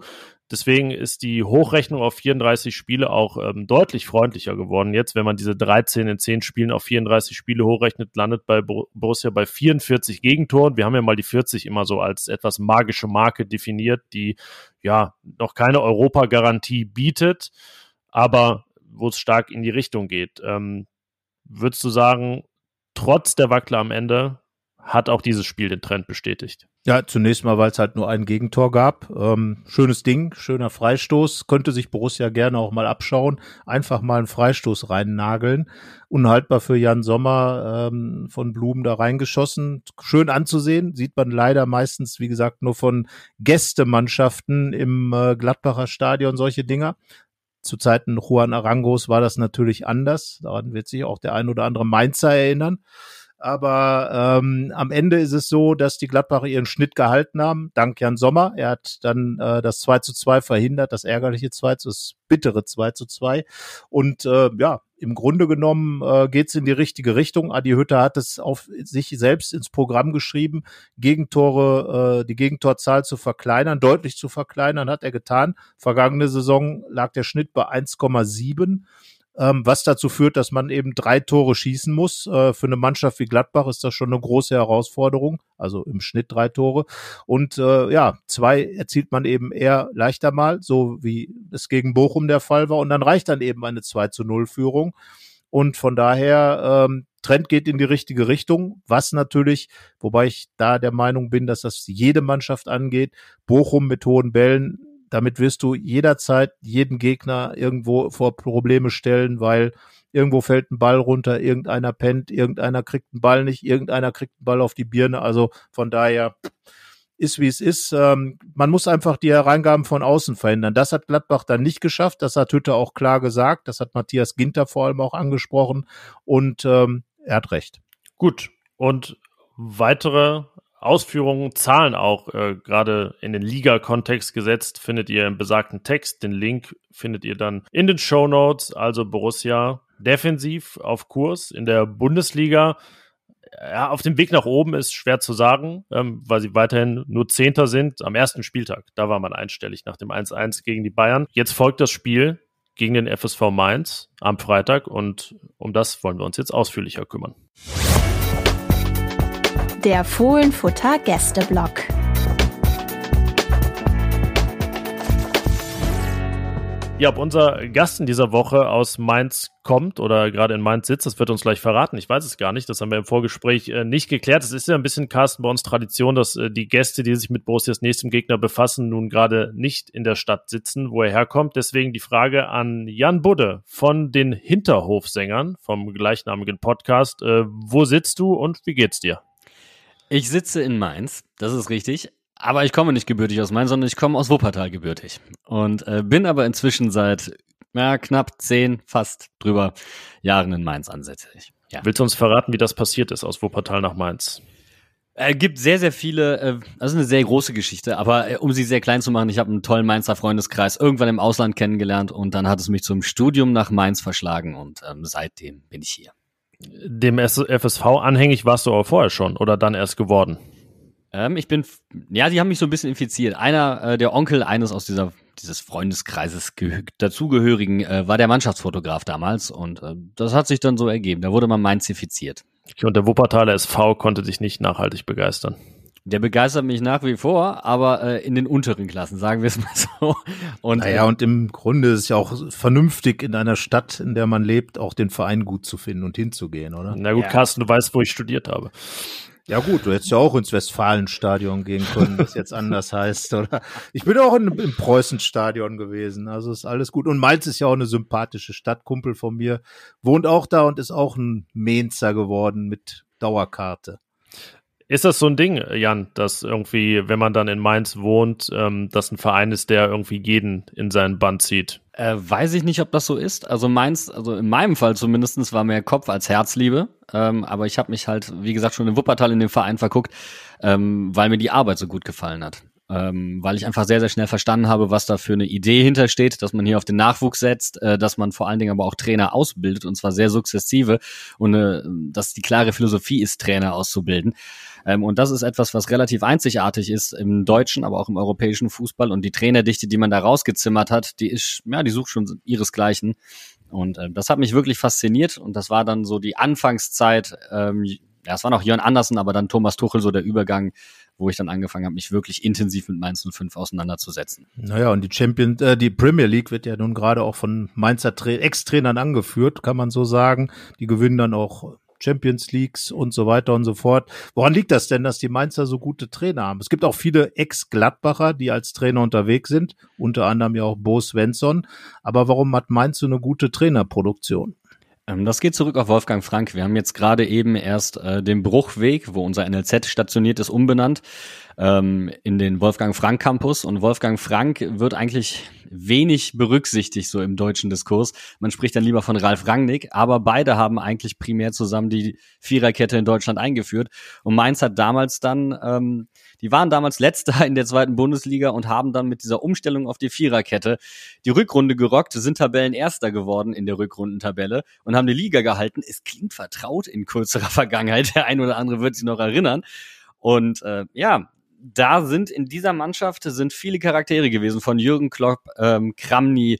Deswegen ist die Hochrechnung auf 34 Spiele auch ähm, deutlich freundlicher geworden. Jetzt, wenn man diese 13 in 10 Spielen auf 34 Spiele hochrechnet, landet bei Borussia bei 44 Gegentoren. Wir haben ja mal die 40 immer so als etwas magische Marke definiert, die ja noch keine Europa-Garantie bietet, aber wo es stark in die Richtung geht. Ähm, würdest du sagen, trotz der Wackler am Ende hat auch dieses Spiel den Trend bestätigt? Ja, zunächst mal, weil es halt nur ein Gegentor gab. Ähm, schönes Ding, schöner Freistoß. Könnte sich Borussia gerne auch mal abschauen. Einfach mal einen Freistoß reinnageln. Unhaltbar für Jan Sommer ähm, von Blumen da reingeschossen. Schön anzusehen. Sieht man leider meistens, wie gesagt, nur von Gästemannschaften im äh, Gladbacher Stadion solche Dinger. Zu Zeiten Juan Arangos war das natürlich anders. Daran wird sich auch der ein oder andere Mainzer erinnern. Aber ähm, am Ende ist es so, dass die Gladbacher ihren Schnitt gehalten haben, dank Jan Sommer. Er hat dann äh, das 2 zu 2 verhindert, das ärgerliche 2 zu, das bittere 2 zu 2. Und äh, ja, im Grunde genommen äh, geht es in die richtige Richtung. Adi Hütter hat es auf sich selbst ins Programm geschrieben, Gegentore, äh, die Gegentorzahl zu verkleinern, deutlich zu verkleinern, hat er getan. Vergangene Saison lag der Schnitt bei 1,7 ähm, was dazu führt, dass man eben drei Tore schießen muss. Äh, für eine Mannschaft wie Gladbach ist das schon eine große Herausforderung, also im Schnitt drei Tore. Und äh, ja, zwei erzielt man eben eher leichter mal, so wie es gegen Bochum der Fall war. Und dann reicht dann eben eine 2 zu 0 Führung. Und von daher, ähm, Trend geht in die richtige Richtung, was natürlich, wobei ich da der Meinung bin, dass das jede Mannschaft angeht. Bochum mit hohen Bällen, damit wirst du jederzeit jeden Gegner irgendwo vor Probleme stellen, weil irgendwo fällt ein Ball runter, irgendeiner pennt, irgendeiner kriegt einen Ball nicht, irgendeiner kriegt einen Ball auf die Birne. Also von daher ist wie es ist. Ähm, man muss einfach die Hereingaben von außen verhindern. Das hat Gladbach dann nicht geschafft. Das hat Hütte auch klar gesagt. Das hat Matthias Ginter vor allem auch angesprochen. Und ähm, er hat recht. Gut. Und weitere Ausführungen, Zahlen auch äh, gerade in den Liga-Kontext gesetzt, findet ihr im besagten Text. Den Link findet ihr dann in den Show Notes. Also Borussia defensiv auf Kurs in der Bundesliga. Ja, auf dem Weg nach oben ist schwer zu sagen, ähm, weil sie weiterhin nur Zehnter sind am ersten Spieltag. Da war man einstellig nach dem 1-1 gegen die Bayern. Jetzt folgt das Spiel gegen den FSV Mainz am Freitag und um das wollen wir uns jetzt ausführlicher kümmern. Der Fohlenfutter Gästeblock. Ja, ob unser Gast in dieser Woche aus Mainz kommt oder gerade in Mainz sitzt, das wird uns gleich verraten. Ich weiß es gar nicht. Das haben wir im Vorgespräch äh, nicht geklärt. Es ist ja ein bisschen, Carsten, bei uns Tradition, dass äh, die Gäste, die sich mit Borussias nächstem Gegner befassen, nun gerade nicht in der Stadt sitzen, wo er herkommt. Deswegen die Frage an Jan Budde von den Hinterhofsängern vom gleichnamigen Podcast. Äh, wo sitzt du und wie geht's dir? Ich sitze in Mainz, das ist richtig. Aber ich komme nicht gebürtig aus Mainz, sondern ich komme aus Wuppertal gebürtig. Und äh, bin aber inzwischen seit ja, knapp zehn, fast drüber Jahren in Mainz ansässig. Ja. Willst du uns verraten, wie das passiert ist aus Wuppertal nach Mainz? Es äh, gibt sehr, sehr viele, äh, das ist eine sehr große Geschichte, aber äh, um sie sehr klein zu machen, ich habe einen tollen Mainzer Freundeskreis irgendwann im Ausland kennengelernt und dann hat es mich zum Studium nach Mainz verschlagen und ähm, seitdem bin ich hier. Dem FSV anhängig warst du aber vorher schon oder dann erst geworden? Ähm, ich bin, ja, die haben mich so ein bisschen infiziert. Einer, äh, der Onkel eines aus dieser dieses Freundeskreises dazugehörigen äh, war der Mannschaftsfotograf damals und äh, das hat sich dann so ergeben. Da wurde man mainzifiziert. Okay, und der Wuppertaler SV konnte dich nicht nachhaltig begeistern. Der begeistert mich nach wie vor, aber äh, in den unteren Klassen, sagen wir es mal so. Und, naja, und im Grunde ist es ja auch vernünftig, in einer Stadt, in der man lebt, auch den Verein gut zu finden und hinzugehen, oder? Na gut, ja. Carsten, du weißt, wo ich studiert habe. Ja gut, du hättest ja auch ins Westfalenstadion gehen können, das jetzt anders heißt. Oder ich bin auch in, im Preußenstadion gewesen, also ist alles gut. Und Mainz ist ja auch eine sympathische Stadt. Kumpel von mir wohnt auch da und ist auch ein Mainzer geworden mit Dauerkarte. Ist das so ein Ding, Jan, dass irgendwie, wenn man dann in Mainz wohnt, ähm, dass ein Verein ist, der irgendwie jeden in seinen Band zieht? Äh, weiß ich nicht, ob das so ist. Also Mainz, also in meinem Fall zumindestens war mehr Kopf als Herzliebe. Ähm, aber ich habe mich halt, wie gesagt, schon in Wuppertal in den Verein verguckt, ähm, weil mir die Arbeit so gut gefallen hat ähm, weil ich einfach sehr, sehr schnell verstanden habe, was da für eine Idee hintersteht, dass man hier auf den Nachwuchs setzt, äh, dass man vor allen Dingen aber auch Trainer ausbildet und zwar sehr sukzessive und äh, dass die klare Philosophie ist, Trainer auszubilden. Ähm, und das ist etwas, was relativ einzigartig ist im deutschen, aber auch im europäischen Fußball und die Trainerdichte, die man da rausgezimmert hat, die ist, ja, die sucht schon ihresgleichen. Und äh, das hat mich wirklich fasziniert und das war dann so die Anfangszeit, ähm, ja, es war noch Jörn Andersen, aber dann Thomas Tuchel so der Übergang wo ich dann angefangen habe, mich wirklich intensiv mit Mainz 05 auseinanderzusetzen. Naja, und die Champion, äh, die Premier League wird ja nun gerade auch von Mainzer Ex-Trainern angeführt, kann man so sagen. Die gewinnen dann auch Champions Leagues und so weiter und so fort. Woran liegt das denn, dass die Mainzer so gute Trainer haben? Es gibt auch viele Ex-Gladbacher, die als Trainer unterwegs sind, unter anderem ja auch Bo Svensson. Aber warum hat Mainz so eine gute Trainerproduktion? Ähm, das geht zurück auf Wolfgang Frank. Wir haben jetzt gerade eben erst äh, den Bruchweg, wo unser NLZ stationiert ist, umbenannt ähm, in den Wolfgang Frank Campus. Und Wolfgang Frank wird eigentlich wenig berücksichtigt so im deutschen Diskurs. Man spricht dann lieber von Ralf Rangnick, aber beide haben eigentlich primär zusammen die Viererkette in Deutschland eingeführt. Und Mainz hat damals dann ähm, die waren damals letzter in der zweiten Bundesliga und haben dann mit dieser Umstellung auf die Viererkette die Rückrunde gerockt, sind Tabellenerster geworden in der Rückrundentabelle und haben die Liga gehalten. Es klingt vertraut in kürzerer <laughs> Vergangenheit. Der ein oder andere wird sich noch erinnern. Und äh, ja, da sind in dieser Mannschaft sind viele Charaktere gewesen, von Jürgen Klopp, ähm, Kramny,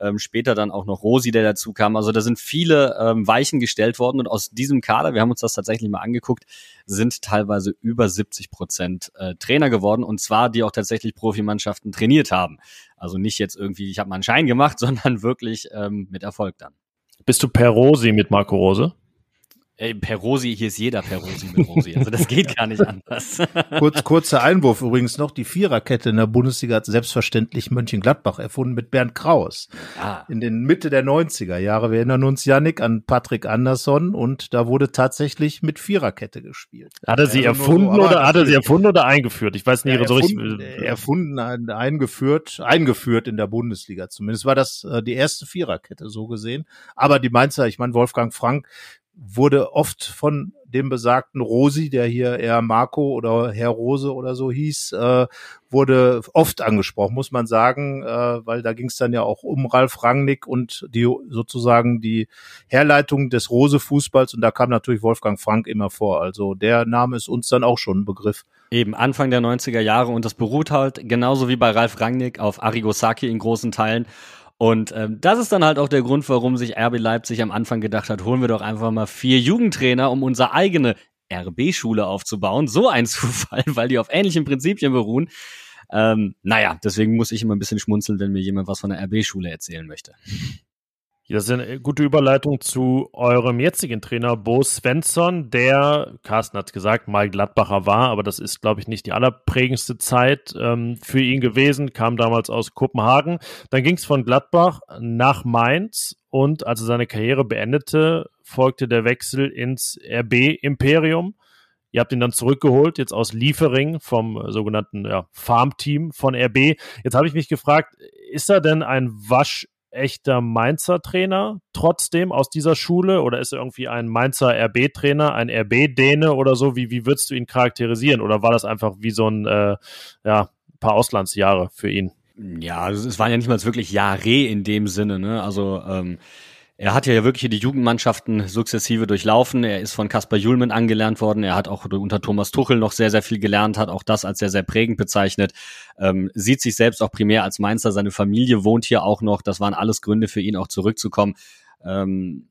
ähm, später dann auch noch Rosi, der dazu kam. Also da sind viele ähm, Weichen gestellt worden und aus diesem Kader, wir haben uns das tatsächlich mal angeguckt, sind teilweise über 70 Prozent äh, Trainer geworden und zwar die auch tatsächlich Profimannschaften trainiert haben. Also nicht jetzt irgendwie, ich habe mal einen Schein gemacht, <laughs> sondern wirklich ähm, mit Erfolg dann. Bist du per Rosi mit Marco Rose? Ey, per Rosi, hier ist jeder per Rosi mit Rosi. Also das geht gar nicht anders. <laughs> Kurz, kurzer Einwurf übrigens noch. Die Viererkette in der Bundesliga hat selbstverständlich Mönchengladbach erfunden mit Bernd Kraus. Ah. In den Mitte der 90er Jahre. Wir erinnern uns, Yannick, an Patrick Andersson und da wurde tatsächlich mit Viererkette gespielt. Hat er sie also erfunden so, oder hat er sie erfunden oder eingeführt? Ich weiß nicht ja, so richtig. Erfunden, eingeführt, eingeführt in der Bundesliga zumindest. War das äh, die erste Viererkette so gesehen. Aber die Mainzer, ich meine, Wolfgang Frank wurde oft von dem besagten Rosi, der hier eher Marco oder Herr Rose oder so hieß, äh, wurde oft angesprochen, muss man sagen, äh, weil da ging es dann ja auch um Ralf Rangnick und die sozusagen die Herleitung des Rose-Fußballs und da kam natürlich Wolfgang Frank immer vor. Also der Name ist uns dann auch schon ein Begriff. Eben Anfang der 90er Jahre und das beruht halt genauso wie bei Ralf Rangnick auf Arigosaki in großen Teilen und ähm, das ist dann halt auch der Grund, warum sich RB Leipzig am Anfang gedacht hat, holen wir doch einfach mal vier Jugendtrainer, um unsere eigene RB-Schule aufzubauen. So ein <laughs> Zufall, weil die auf ähnlichen Prinzipien beruhen. Ähm, naja, deswegen muss ich immer ein bisschen schmunzeln, wenn mir jemand was von der RB-Schule erzählen möchte. Das ist eine gute Überleitung zu eurem jetzigen Trainer Bo Svensson, der, Carsten hat gesagt, mal Gladbacher war, aber das ist, glaube ich, nicht die allerprägendste Zeit ähm, für ihn gewesen, kam damals aus Kopenhagen. Dann ging es von Gladbach nach Mainz und als er seine Karriere beendete, folgte der Wechsel ins RB-Imperium. Ihr habt ihn dann zurückgeholt, jetzt aus Liefering vom sogenannten ja, Farmteam von RB. Jetzt habe ich mich gefragt, ist er denn ein Wasch echter Mainzer Trainer trotzdem aus dieser Schule oder ist er irgendwie ein Mainzer RB Trainer, ein RB Däne oder so? Wie, wie würdest du ihn charakterisieren? Oder war das einfach wie so ein äh, ja, paar Auslandsjahre für ihn? Ja, es waren ja nicht mal wirklich Jahre in dem Sinne, ne? Also ähm, er hat ja wirklich die Jugendmannschaften sukzessive durchlaufen. Er ist von Kaspar Julmen angelernt worden. Er hat auch unter Thomas Tuchel noch sehr, sehr viel gelernt, hat auch das als sehr, sehr prägend bezeichnet. Ähm, sieht sich selbst auch primär als Mainzer. Seine Familie wohnt hier auch noch. Das waren alles Gründe für ihn auch zurückzukommen. Ähm,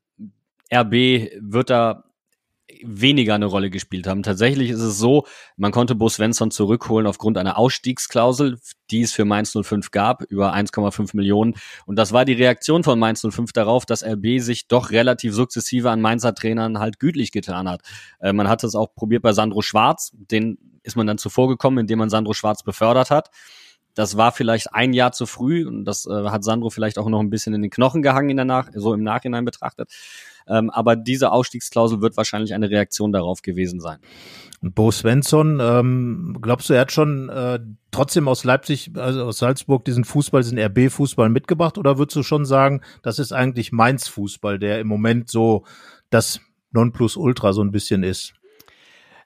RB wird da weniger eine Rolle gespielt haben. Tatsächlich ist es so, man konnte Bo Svensson zurückholen aufgrund einer Ausstiegsklausel, die es für Mainz 05 gab, über 1,5 Millionen. Und das war die Reaktion von Mainz 05 darauf, dass RB sich doch relativ sukzessive an Mainzer Trainern halt gütlich getan hat. Äh, man hat es auch probiert bei Sandro Schwarz, den ist man dann zuvor gekommen, indem man Sandro Schwarz befördert hat. Das war vielleicht ein Jahr zu früh und das äh, hat Sandro vielleicht auch noch ein bisschen in den Knochen gehangen in der Nach so im Nachhinein betrachtet. Ähm, aber diese Ausstiegsklausel wird wahrscheinlich eine Reaktion darauf gewesen sein. Bo Svensson, ähm, glaubst du, er hat schon äh, trotzdem aus Leipzig, also aus Salzburg diesen Fußball, diesen RB-Fußball mitgebracht? Oder würdest du schon sagen, das ist eigentlich Mainz Fußball, der im Moment so das Nonplusultra so ein bisschen ist?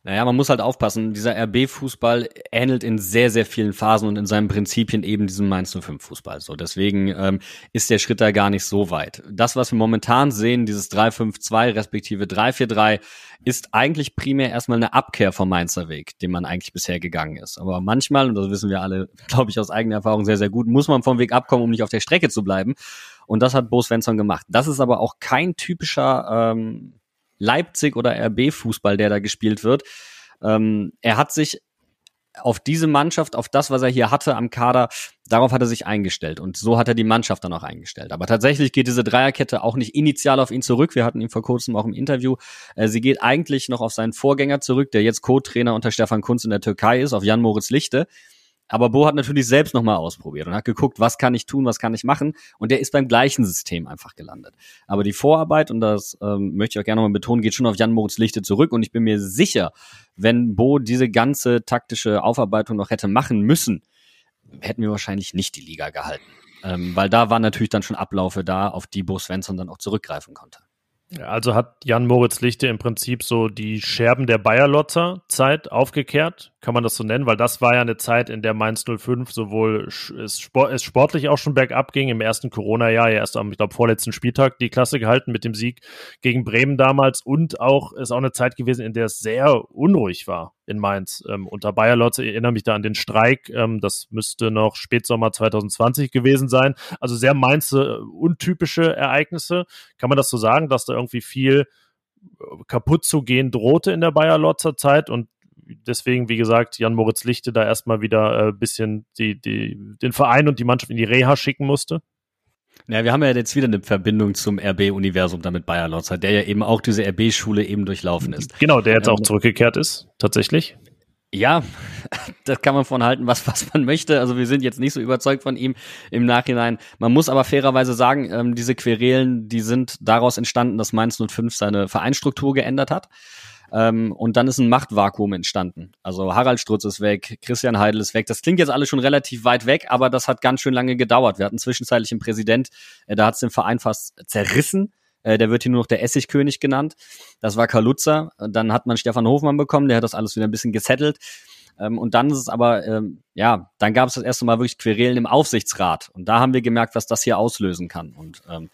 Naja, man muss halt aufpassen. Dieser RB-Fußball ähnelt in sehr, sehr vielen Phasen und in seinen Prinzipien eben diesem Mainz 05-Fußball. So, deswegen ähm, ist der Schritt da gar nicht so weit. Das, was wir momentan sehen, dieses 3-5-2 respektive 3-4-3, ist eigentlich primär erstmal eine Abkehr vom Mainzer Weg, den man eigentlich bisher gegangen ist. Aber manchmal, und das wissen wir alle, <laughs> glaube ich, aus eigener Erfahrung sehr, sehr gut, muss man vom Weg abkommen, um nicht auf der Strecke zu bleiben. Und das hat Bo Svensson gemacht. Das ist aber auch kein typischer ähm, Leipzig oder RB-Fußball, der da gespielt wird. Ähm, er hat sich auf diese Mannschaft, auf das, was er hier hatte am Kader, darauf hat er sich eingestellt. Und so hat er die Mannschaft dann auch eingestellt. Aber tatsächlich geht diese Dreierkette auch nicht initial auf ihn zurück. Wir hatten ihn vor kurzem auch im Interview. Äh, sie geht eigentlich noch auf seinen Vorgänger zurück, der jetzt Co-Trainer unter Stefan Kunz in der Türkei ist, auf Jan Moritz Lichte. Aber Bo hat natürlich selbst nochmal ausprobiert und hat geguckt, was kann ich tun, was kann ich machen. Und der ist beim gleichen System einfach gelandet. Aber die Vorarbeit, und das ähm, möchte ich auch gerne nochmal betonen, geht schon auf Jan Moritz Lichte zurück. Und ich bin mir sicher, wenn Bo diese ganze taktische Aufarbeitung noch hätte machen müssen, hätten wir wahrscheinlich nicht die Liga gehalten. Ähm, weil da waren natürlich dann schon Ablaufe da, auf die Bo Svensson dann auch zurückgreifen konnte. Also hat Jan Moritz Lichte im Prinzip so die Scherben der Bayerlotzer Zeit aufgekehrt, kann man das so nennen, weil das war ja eine Zeit, in der Mainz 05 sowohl es, sportlich auch schon bergab ging, im ersten Corona-Jahr, erst am, ich glaube, vorletzten Spieltag die Klasse gehalten mit dem Sieg gegen Bremen damals und auch ist auch eine Zeit gewesen, in der es sehr unruhig war in Mainz. Ähm, unter Bayer Lotze, ich erinnere mich da an den Streik, ähm, das müsste noch Spätsommer 2020 gewesen sein. Also sehr Mainz äh, untypische Ereignisse. Kann man das so sagen, dass da irgendwie viel äh, kaputt zu gehen drohte in der Bayer Lotzer Zeit und deswegen, wie gesagt, Jan Moritz Lichte da erstmal wieder ein äh, bisschen die, die, den Verein und die Mannschaft in die Reha schicken musste? Ja, wir haben ja jetzt wieder eine Verbindung zum RB-Universum damit Bayer Lotzer, der ja eben auch diese RB-Schule eben durchlaufen ist. Genau, der jetzt ähm, auch zurückgekehrt ist, tatsächlich. Ja, <laughs> das kann man von halten, was, was man möchte. Also wir sind jetzt nicht so überzeugt von ihm im Nachhinein. Man muss aber fairerweise sagen, ähm, diese Querelen, die sind daraus entstanden, dass Mainz 05 seine Vereinsstruktur geändert hat. Ähm, und dann ist ein Machtvakuum entstanden. Also Harald Strutz ist weg, Christian Heidel ist weg. Das klingt jetzt alles schon relativ weit weg, aber das hat ganz schön lange gedauert. Wir hatten zwischenzeitlich einen Präsident, äh, da hat es den Verein fast zerrissen. Äh, der wird hier nur noch der Essigkönig genannt. Das war Kaluza. Dann hat man Stefan Hofmann bekommen, der hat das alles wieder ein bisschen gesettelt. Ähm, und dann ist es aber, ähm, ja, dann gab es das erste Mal wirklich Querelen im Aufsichtsrat. Und da haben wir gemerkt, was das hier auslösen kann. Und ähm,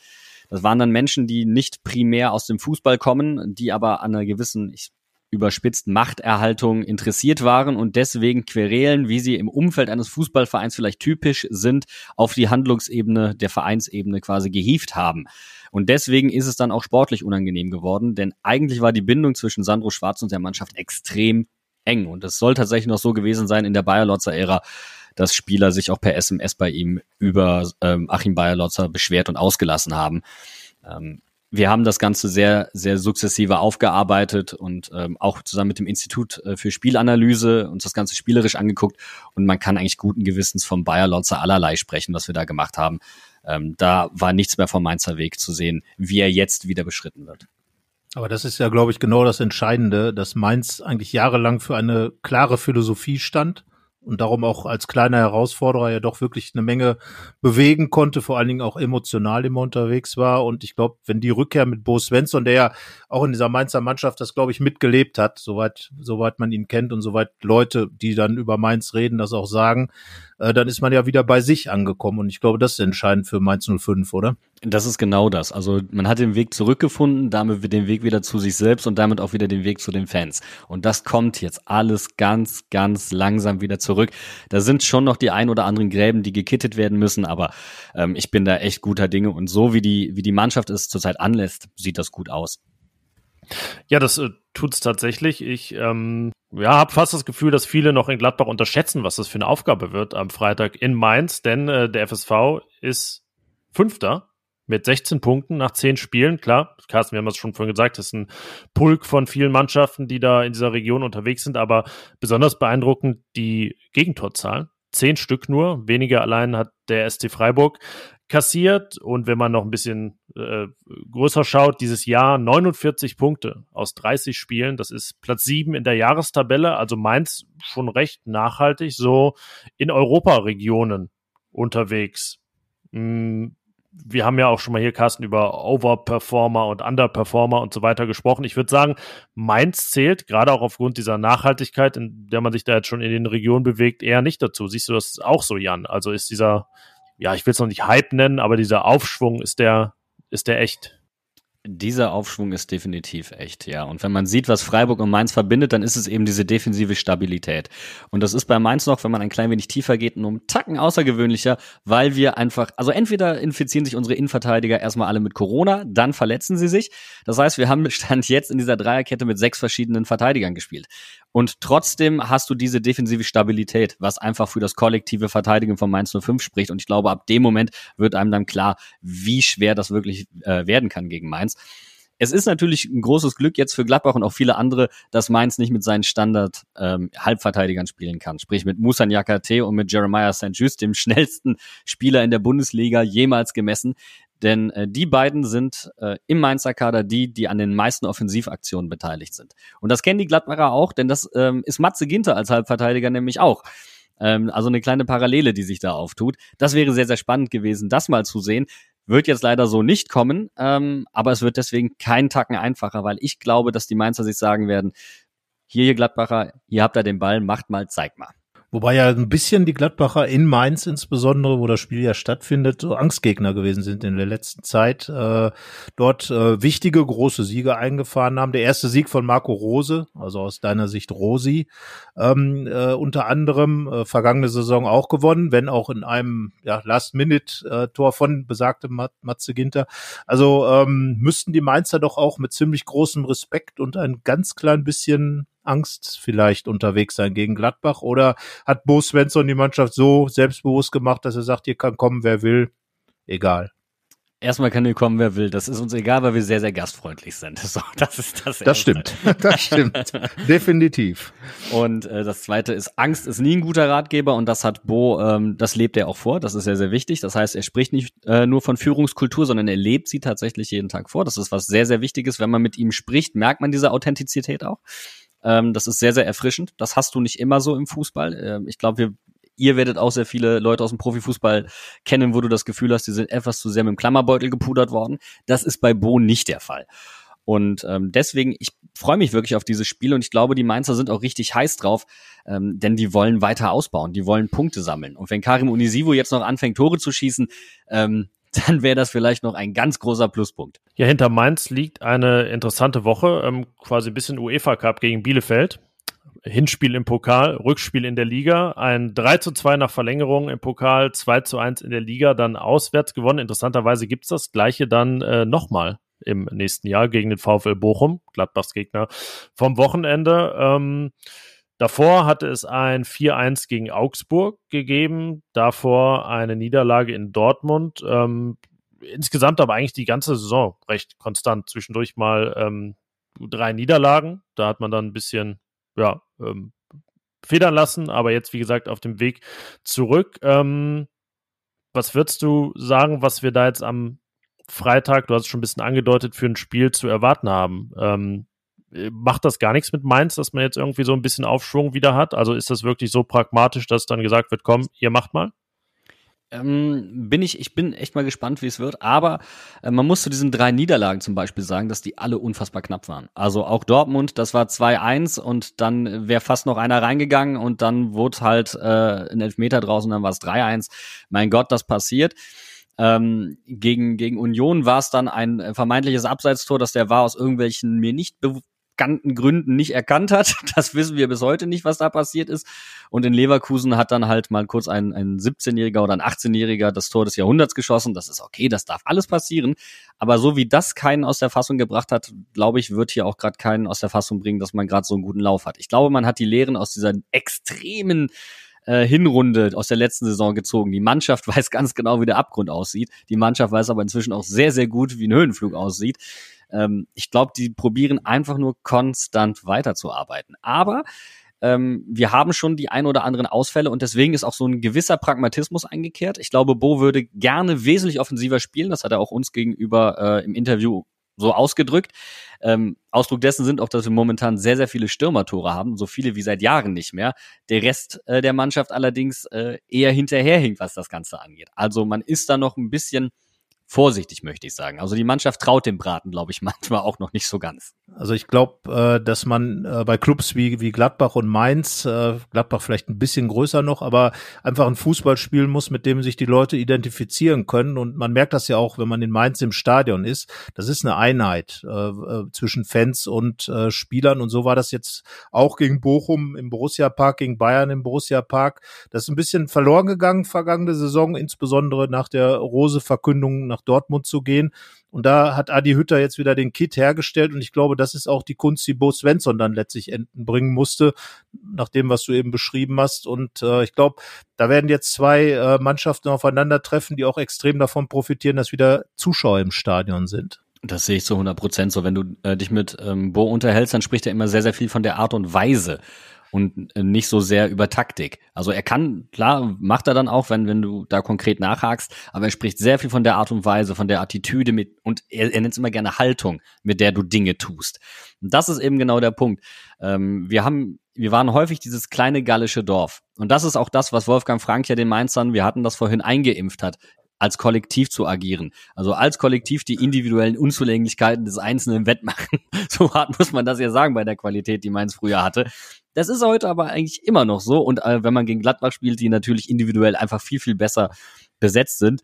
das waren dann Menschen, die nicht primär aus dem Fußball kommen, die aber an einer gewissen, ich überspitzt Machterhaltung interessiert waren und deswegen Querelen, wie sie im Umfeld eines Fußballvereins vielleicht typisch sind, auf die Handlungsebene der Vereinsebene quasi gehieft haben. Und deswegen ist es dann auch sportlich unangenehm geworden, denn eigentlich war die Bindung zwischen Sandro Schwarz und der Mannschaft extrem eng. Und es soll tatsächlich noch so gewesen sein in der Bayer-Lotzer-Ära, dass Spieler sich auch per SMS bei ihm über ähm, Achim Bayer-Lotzer beschwert und ausgelassen haben. Ähm, wir haben das Ganze sehr, sehr sukzessive aufgearbeitet und ähm, auch zusammen mit dem Institut äh, für Spielanalyse uns das Ganze spielerisch angeguckt und man kann eigentlich guten Gewissens vom Bayer Lotzer allerlei sprechen, was wir da gemacht haben. Ähm, da war nichts mehr vom Mainzer Weg zu sehen, wie er jetzt wieder beschritten wird. Aber das ist ja, glaube ich, genau das Entscheidende, dass Mainz eigentlich jahrelang für eine klare Philosophie stand und darum auch als kleiner Herausforderer ja doch wirklich eine Menge bewegen konnte, vor allen Dingen auch emotional immer unterwegs war. Und ich glaube, wenn die Rückkehr mit Bo Svensson, der ja auch in dieser Mainzer Mannschaft das, glaube ich, mitgelebt hat, soweit, soweit man ihn kennt und soweit Leute, die dann über Mainz reden, das auch sagen, äh, dann ist man ja wieder bei sich angekommen. Und ich glaube, das ist entscheidend für Mainz 05, oder? Das ist genau das. Also man hat den Weg zurückgefunden, damit den Weg wieder zu sich selbst und damit auch wieder den Weg zu den Fans. Und das kommt jetzt alles ganz, ganz langsam wieder zurück. Da sind schon noch die ein oder anderen Gräben, die gekittet werden müssen, aber ähm, ich bin da echt guter Dinge. Und so wie die, wie die Mannschaft es zurzeit anlässt, sieht das gut aus. Ja, das äh, tut's tatsächlich. Ich ähm, ja, habe fast das Gefühl, dass viele noch in Gladbach unterschätzen, was das für eine Aufgabe wird am Freitag in Mainz, denn äh, der FSV ist Fünfter mit 16 Punkten nach 10 Spielen. Klar, Carsten, wir haben es schon vorhin gesagt, das ist ein Pulk von vielen Mannschaften, die da in dieser Region unterwegs sind, aber besonders beeindruckend die Gegentorzahlen. Zehn Stück nur, weniger allein hat der SC Freiburg kassiert und wenn man noch ein bisschen äh, größer schaut, dieses Jahr 49 Punkte aus 30 Spielen, das ist Platz 7 in der Jahrestabelle, also Mainz schon recht nachhaltig so in Europaregionen unterwegs. Hm, wir haben ja auch schon mal hier, Carsten, über Overperformer und Underperformer und so weiter gesprochen. Ich würde sagen, Mainz zählt, gerade auch aufgrund dieser Nachhaltigkeit, in der man sich da jetzt schon in den Regionen bewegt, eher nicht dazu. Siehst du das auch so, Jan? Also ist dieser, ja, ich will es noch nicht Hype nennen, aber dieser Aufschwung, ist der, ist der echt? Dieser Aufschwung ist definitiv echt, ja. Und wenn man sieht, was Freiburg und Mainz verbindet, dann ist es eben diese defensive Stabilität. Und das ist bei Mainz noch, wenn man ein klein wenig tiefer geht, nur um Tacken außergewöhnlicher, weil wir einfach, also entweder infizieren sich unsere Innenverteidiger erstmal alle mit Corona, dann verletzen sie sich. Das heißt, wir haben Stand jetzt in dieser Dreierkette mit sechs verschiedenen Verteidigern gespielt. Und trotzdem hast du diese defensive Stabilität, was einfach für das kollektive Verteidigen von Mainz 05 spricht. Und ich glaube, ab dem Moment wird einem dann klar, wie schwer das wirklich äh, werden kann gegen Mainz. Es ist natürlich ein großes Glück jetzt für Gladbach und auch viele andere, dass Mainz nicht mit seinen Standard-Halbverteidigern ähm, spielen kann. Sprich mit Musan Yakate und mit Jeremiah St. Just, dem schnellsten Spieler in der Bundesliga jemals gemessen. Denn äh, die beiden sind äh, im Mainzer Kader die, die an den meisten Offensivaktionen beteiligt sind. Und das kennen die Gladbacher auch, denn das ähm, ist Matze Ginter als Halbverteidiger nämlich auch. Ähm, also eine kleine Parallele, die sich da auftut. Das wäre sehr, sehr spannend gewesen, das mal zu sehen. Wird jetzt leider so nicht kommen, ähm, aber es wird deswegen keinen Tacken einfacher, weil ich glaube, dass die Mainzer sich sagen werden, hier, ihr Gladbacher, hier habt ihr den Ball, macht mal, zeigt mal. Wobei ja ein bisschen die Gladbacher in Mainz insbesondere, wo das Spiel ja stattfindet, so Angstgegner gewesen sind in der letzten Zeit. Äh, dort äh, wichtige große Siege eingefahren haben. Der erste Sieg von Marco Rose, also aus deiner Sicht Rosi, ähm, äh, unter anderem äh, vergangene Saison auch gewonnen, wenn auch in einem ja, Last-Minute-Tor von besagtem Mat Matze Ginter. Also ähm, müssten die Mainzer doch auch mit ziemlich großem Respekt und ein ganz klein bisschen Angst vielleicht unterwegs sein gegen Gladbach? Oder hat Bo Svensson die Mannschaft so selbstbewusst gemacht, dass er sagt, hier kann kommen, wer will? Egal. Erstmal kann hier kommen, wer will. Das ist uns egal, weil wir sehr, sehr gastfreundlich sind. <laughs> So, das ist das. Das stimmt. Das stimmt. <laughs> Definitiv. Und äh, das zweite ist, Angst ist nie ein guter Ratgeber und das hat Bo, ähm, das lebt er auch vor. Das ist sehr, sehr wichtig. Das heißt, er spricht nicht äh, nur von Führungskultur, sondern er lebt sie tatsächlich jeden Tag vor. Das ist was sehr, sehr Wichtiges. Wenn man mit ihm spricht, merkt man diese Authentizität auch. Ähm, das ist sehr, sehr erfrischend. Das hast du nicht immer so im Fußball. Ähm, ich glaube, ihr werdet auch sehr viele Leute aus dem Profifußball kennen, wo du das Gefühl hast, die sind etwas zu sehr mit dem Klammerbeutel gepudert worden. Das ist bei Bo nicht der Fall. Und ähm, deswegen, ich freue mich wirklich auf dieses Spiel und ich glaube, die Mainzer sind auch richtig heiß drauf, ähm, denn die wollen weiter ausbauen, die wollen Punkte sammeln. Und wenn Karim Unisivo jetzt noch anfängt, Tore zu schießen, ähm, dann wäre das vielleicht noch ein ganz großer Pluspunkt. Ja, hinter Mainz liegt eine interessante Woche, ähm, quasi ein bisschen UEFA Cup gegen Bielefeld. Hinspiel im Pokal, Rückspiel in der Liga, ein 3 zu 2 nach Verlängerung im Pokal, 2 zu 1 in der Liga, dann auswärts gewonnen. Interessanterweise gibt's das gleiche dann äh, nochmal im nächsten Jahr gegen den VfL Bochum, Gladbachs Gegner vom Wochenende. Ähm, davor hatte es ein 4-1 gegen Augsburg gegeben, davor eine Niederlage in Dortmund. Ähm, insgesamt aber eigentlich die ganze Saison recht konstant. Zwischendurch mal ähm, drei Niederlagen. Da hat man dann ein bisschen ja, ähm, federn lassen, aber jetzt, wie gesagt, auf dem Weg zurück. Ähm, was würdest du sagen, was wir da jetzt am Freitag, du hast es schon ein bisschen angedeutet, für ein Spiel zu erwarten haben? Ähm, macht das gar nichts mit Mainz, dass man jetzt irgendwie so ein bisschen Aufschwung wieder hat? Also ist das wirklich so pragmatisch, dass dann gesagt wird, komm, ihr macht mal? ähm, bin ich, ich bin echt mal gespannt, wie es wird. Aber äh, man muss zu diesen drei Niederlagen zum Beispiel sagen, dass die alle unfassbar knapp waren. Also auch Dortmund, das war 2-1 und dann wäre fast noch einer reingegangen und dann wurde halt äh, ein Elfmeter draußen, dann war es 3-1. Mein Gott, das passiert. Ähm, gegen, gegen Union war es dann ein vermeintliches Abseitstor, dass der war aus irgendwelchen mir nicht bekannten Gründen nicht erkannt hat. <laughs> Das wissen wir bis heute nicht, was da passiert ist. Und in Leverkusen hat dann halt mal kurz ein, ein 17-Jähriger oder ein 18-Jähriger das Tor des Jahrhunderts geschossen. Das ist okay, das darf alles passieren. Aber so wie das keinen aus der Fassung gebracht hat, glaube ich, wird hier auch gerade keinen aus der Fassung bringen, dass man gerade so einen guten Lauf hat. Ich glaube, man hat die Lehren aus dieser extremen äh, Hinrunde aus der letzten Saison gezogen. Die Mannschaft <laughs> weiß ganz genau, wie der Abgrund aussieht. Die Mannschaft weiß aber inzwischen auch sehr, sehr gut, wie ein Höhenflug aussieht. Ähm, ich glaube, die probieren einfach nur konstant weiterzuarbeiten. Aber ähm, wir haben schon die ein oder anderen Ausfälle und deswegen ist auch so ein gewisser Pragmatismus eingekehrt. Ich glaube, Bo würde gerne wesentlich offensiver spielen. Das hat er auch uns gegenüber äh, im Interview so ausgedrückt. Ähm, Ausdruck dessen sind auch, dass wir momentan sehr, sehr viele Stürmertore haben, so viele wie seit Jahren nicht mehr. Der Rest äh, der Mannschaft allerdings äh, eher hinterherhinkt, was das Ganze angeht. Also man ist da noch ein bisschen vorsichtig, möchte ich sagen. Also die Mannschaft traut dem Braten, glaube ich, <laughs> manchmal auch noch nicht so ganz. Also ich glaube, äh, dass man äh, bei Clubs wie, wie Gladbach und Mainz, äh, Gladbach vielleicht ein bisschen größer noch, aber einfach ein Fußball spielen muss, mit dem sich die Leute identifizieren können. Und man merkt das ja auch, wenn man in Mainz im Stadion ist. Das ist eine Einheit äh, äh zwischen Fans und äh, Spielern. Und so war das jetzt auch gegen Bochum im Borussia Park, gegen Bayern im Borussia Park. Das ist ein bisschen verloren gegangen vergangene Saison, insbesondere nach der Rose-Verkündung nach Dortmund zu gehen. Und da hat Adi Hütter jetzt wieder den Kit hergestellt und ich glaube, das ist auch die Kunst, die Bo Svensson dann letztlich entbringen musste, nach dem, was du eben beschrieben hast. Und äh, ich glaube, da werden jetzt zwei äh, Mannschaften aufeinandertreffen, die auch extrem davon profitieren, dass wieder Zuschauer im Stadion sind. Das sehe ich zu 100 Prozent so. Wenn du äh, dich mit ähm, Bo unterhältst, dann spricht er immer sehr, sehr viel von der Art und Weise, und äh, nicht so sehr über Taktik. Also er kann, klar, macht er dann auch, wenn, wenn du da konkret nachhakst, aber er spricht sehr viel von der Art und Weise, von der Attitüde mit, und er, er nennt es immer gerne Haltung, mit der du Dinge tust. Und das ist eben genau der Punkt. Ähm, wir haben, wir waren häufig dieses kleine gallische Dorf. Und das ist auch das, was Wolfgang Frank ja den Mainzern, wir hatten das vorhin eingeimpft hat als Kollektiv zu agieren. Also als Kollektiv die individuellen Unzulänglichkeiten des Einzelnen wettmachen. <laughs> So hart muss man das ja sagen bei der Qualität, die Mainz früher hatte. Das ist heute aber eigentlich immer noch so. Und äh, wenn man gegen Gladbach spielt, die natürlich individuell einfach viel, viel besser besetzt sind,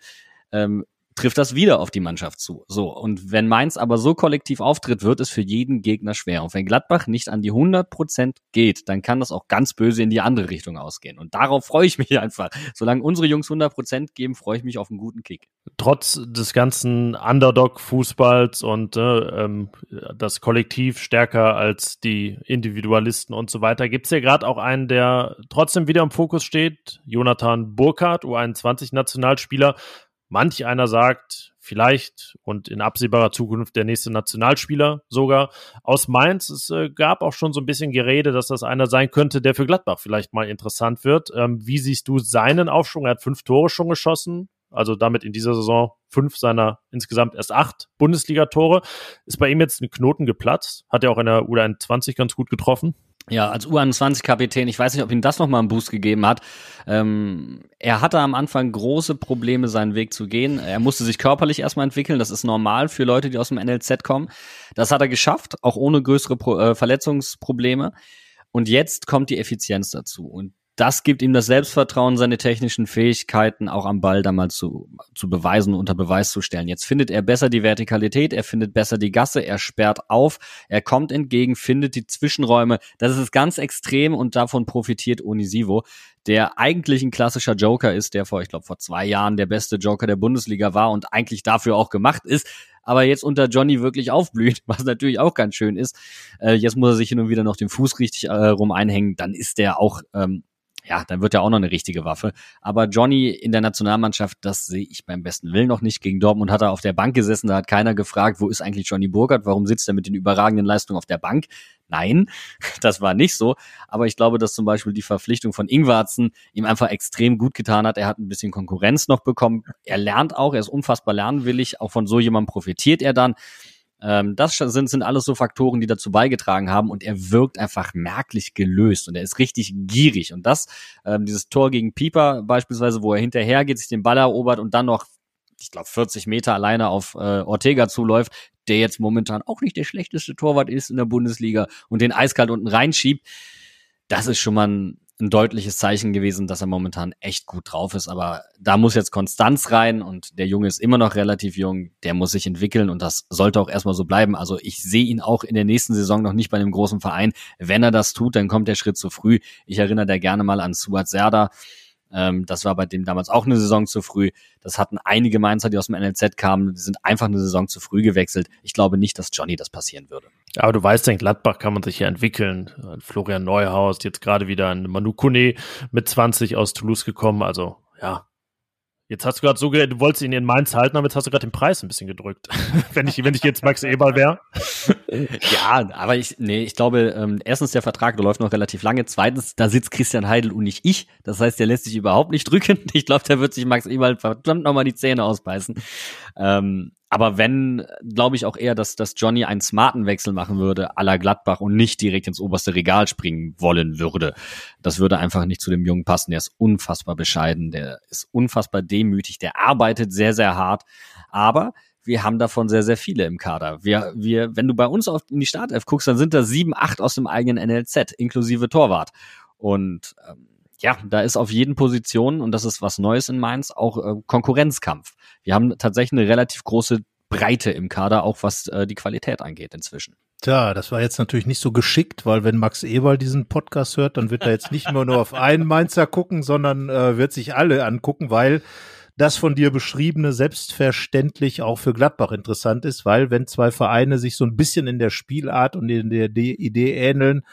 ähm, trifft das wieder auf die Mannschaft zu. So. Und wenn Mainz aber so kollektiv auftritt, wird es für jeden Gegner schwer. Und wenn Gladbach nicht an die 100 Prozent geht, dann kann das auch ganz böse in die andere Richtung ausgehen. Und darauf freue ich mich <laughs> einfach. Solange unsere Jungs 100 Prozent geben, freue ich mich auf einen guten Kick. Trotz des ganzen Underdog-Fußballs und äh, das Kollektiv stärker als die Individualisten und so weiter, gibt es ja gerade auch einen, der trotzdem wieder im Fokus steht. Jonathan Burkhardt, U21-Nationalspieler Manch einer sagt, vielleicht und in absehbarer Zukunft der nächste Nationalspieler sogar aus Mainz. Es äh, gab auch schon so ein bisschen Gerede, dass das einer sein könnte, der für Gladbach vielleicht mal interessant wird. Ähm, wie siehst du seinen Aufschwung? Er hat fünf Tore schon geschossen, also damit in dieser Saison fünf seiner insgesamt erst acht Bundesliga-Tore. Ist bei ihm jetzt ein Knoten geplatzt? Hat er auch in der U21 ganz gut getroffen? Ja, als U21-Kapitän, ich weiß nicht, ob ihm das nochmal einen Boost gegeben hat. Ähm, er hatte am Anfang große Probleme, seinen Weg zu gehen. Er musste sich körperlich erstmal entwickeln. Das ist normal für Leute, die aus dem NLZ kommen. Das hat er geschafft, auch ohne größere Pro äh, Verletzungsprobleme. Und jetzt kommt die Effizienz dazu. Und das gibt ihm das Selbstvertrauen, seine technischen Fähigkeiten auch am Ball da mal zu, zu beweisen, unter Beweis zu stellen. Jetzt findet er besser die Vertikalität, er findet besser die Gasse, er sperrt auf, er kommt entgegen, findet die Zwischenräume. Das ist ganz extrem und davon profitiert Onisivo, der eigentlich ein klassischer Joker ist, der vor, ich glaube, vor zwei Jahren der beste Joker der Bundesliga war und eigentlich dafür auch gemacht ist aber jetzt unter Johnny wirklich aufblüht, <laughs> was natürlich auch ganz schön ist. Äh, jetzt muss er sich hin und wieder noch den Fuß richtig äh, rum einhängen, dann ist der auch ähm, ja, dann wird er auch noch eine richtige Waffe. Aber Johnny in der Nationalmannschaft, das sehe ich beim besten Willen noch nicht. Gegen Dortmund hat er auf der Bank gesessen, da hat keiner gefragt, wo ist eigentlich Johnny Burkhardt, warum sitzt er mit den überragenden Leistungen auf der Bank? Nein, <laughs> das war nicht so. Aber ich glaube, dass zum Beispiel die Verpflichtung von Ingwarzen ihm einfach extrem gut getan hat. Er hat ein bisschen Konkurrenz noch bekommen. Er lernt auch, er ist unfassbar lernwillig. Auch von so jemandem profitiert er dann. Ähm, das sind, sind alles so Faktoren, die dazu beigetragen haben und er wirkt einfach merklich gelöst und er ist richtig gierig. Und das, ähm, dieses Tor gegen Pieper beispielsweise, wo er hinterher geht, sich den Ball erobert und dann noch, ich glaube, 40 Meter alleine auf äh, Ortega zuläuft, der jetzt momentan auch nicht der schlechteste Torwart ist in der Bundesliga und den eiskalt unten reinschiebt. Das ist schon mal ein ein deutliches Zeichen gewesen, dass er momentan echt gut drauf ist. Aber da muss jetzt Konstanz rein und der Junge ist immer noch relativ jung. Der muss sich entwickeln und das sollte auch erstmal so bleiben. Also ich sehe ihn auch in der nächsten Saison noch nicht bei einem großen Verein. Wenn er das tut, dann kommt der Schritt zu früh. Ich erinnere da gerne mal an Suat Serda ähm, das war bei dem damals auch eine Saison zu früh. Das hatten einige Mainzer, die aus dem NLZ kamen. Die sind einfach eine Saison zu früh gewechselt. Ich glaube nicht, dass Johnny das passieren würde. Aber du weißt, in Gladbach kann man sich ja entwickeln. Florian Neuhaus, jetzt gerade wieder ein Manu Kune mit 20 aus Toulouse gekommen. Also, ja, Jetzt hast du gerade so, du wolltest ihn in Mainz halten, aber jetzt hast du gerade den Preis ein bisschen gedrückt. <laughs> wenn ich, wenn ich jetzt Max Eberl wäre. <laughs> ja, aber ich, nee, ich glaube, ähm, erstens der Vertrag, der läuft noch relativ lange. Zweitens, da sitzt Christian Heidel und nicht ich. Das heißt, der lässt sich überhaupt nicht drücken. <laughs> Ich glaube, da wird sich Max Eberl verdammt nochmal die Zähne ausbeißen. Ähm, aber wenn, glaube ich auch eher, dass, dass Johnny einen smarten Wechsel machen würde, la Gladbach und nicht direkt ins oberste Regal springen wollen würde. Das würde einfach nicht zu dem Jungen passen. Der ist unfassbar bescheiden, der ist unfassbar demütig, der arbeitet sehr, sehr hart. Aber wir haben davon sehr, sehr viele im Kader. Wir, wir, wenn du bei uns auf, in die Startelf guckst, dann sind da sieben, acht aus dem eigenen NLZ, inklusive Torwart. Und ähm, ja, da ist auf jeden Position, und das ist was Neues in Mainz, auch äh, Konkurrenzkampf. Wir haben tatsächlich eine relativ große Breite im Kader, auch was äh, die Qualität angeht inzwischen. Tja, das war jetzt natürlich nicht so geschickt, weil wenn Max Eberl diesen Podcast hört, dann wird er jetzt nicht mehr nur auf einen Mainzer gucken, sondern äh, wird sich alle angucken, weil das von dir beschriebene selbstverständlich auch für Gladbach interessant ist, weil wenn zwei Vereine sich so ein bisschen in der Spielart und in der Idee ähneln,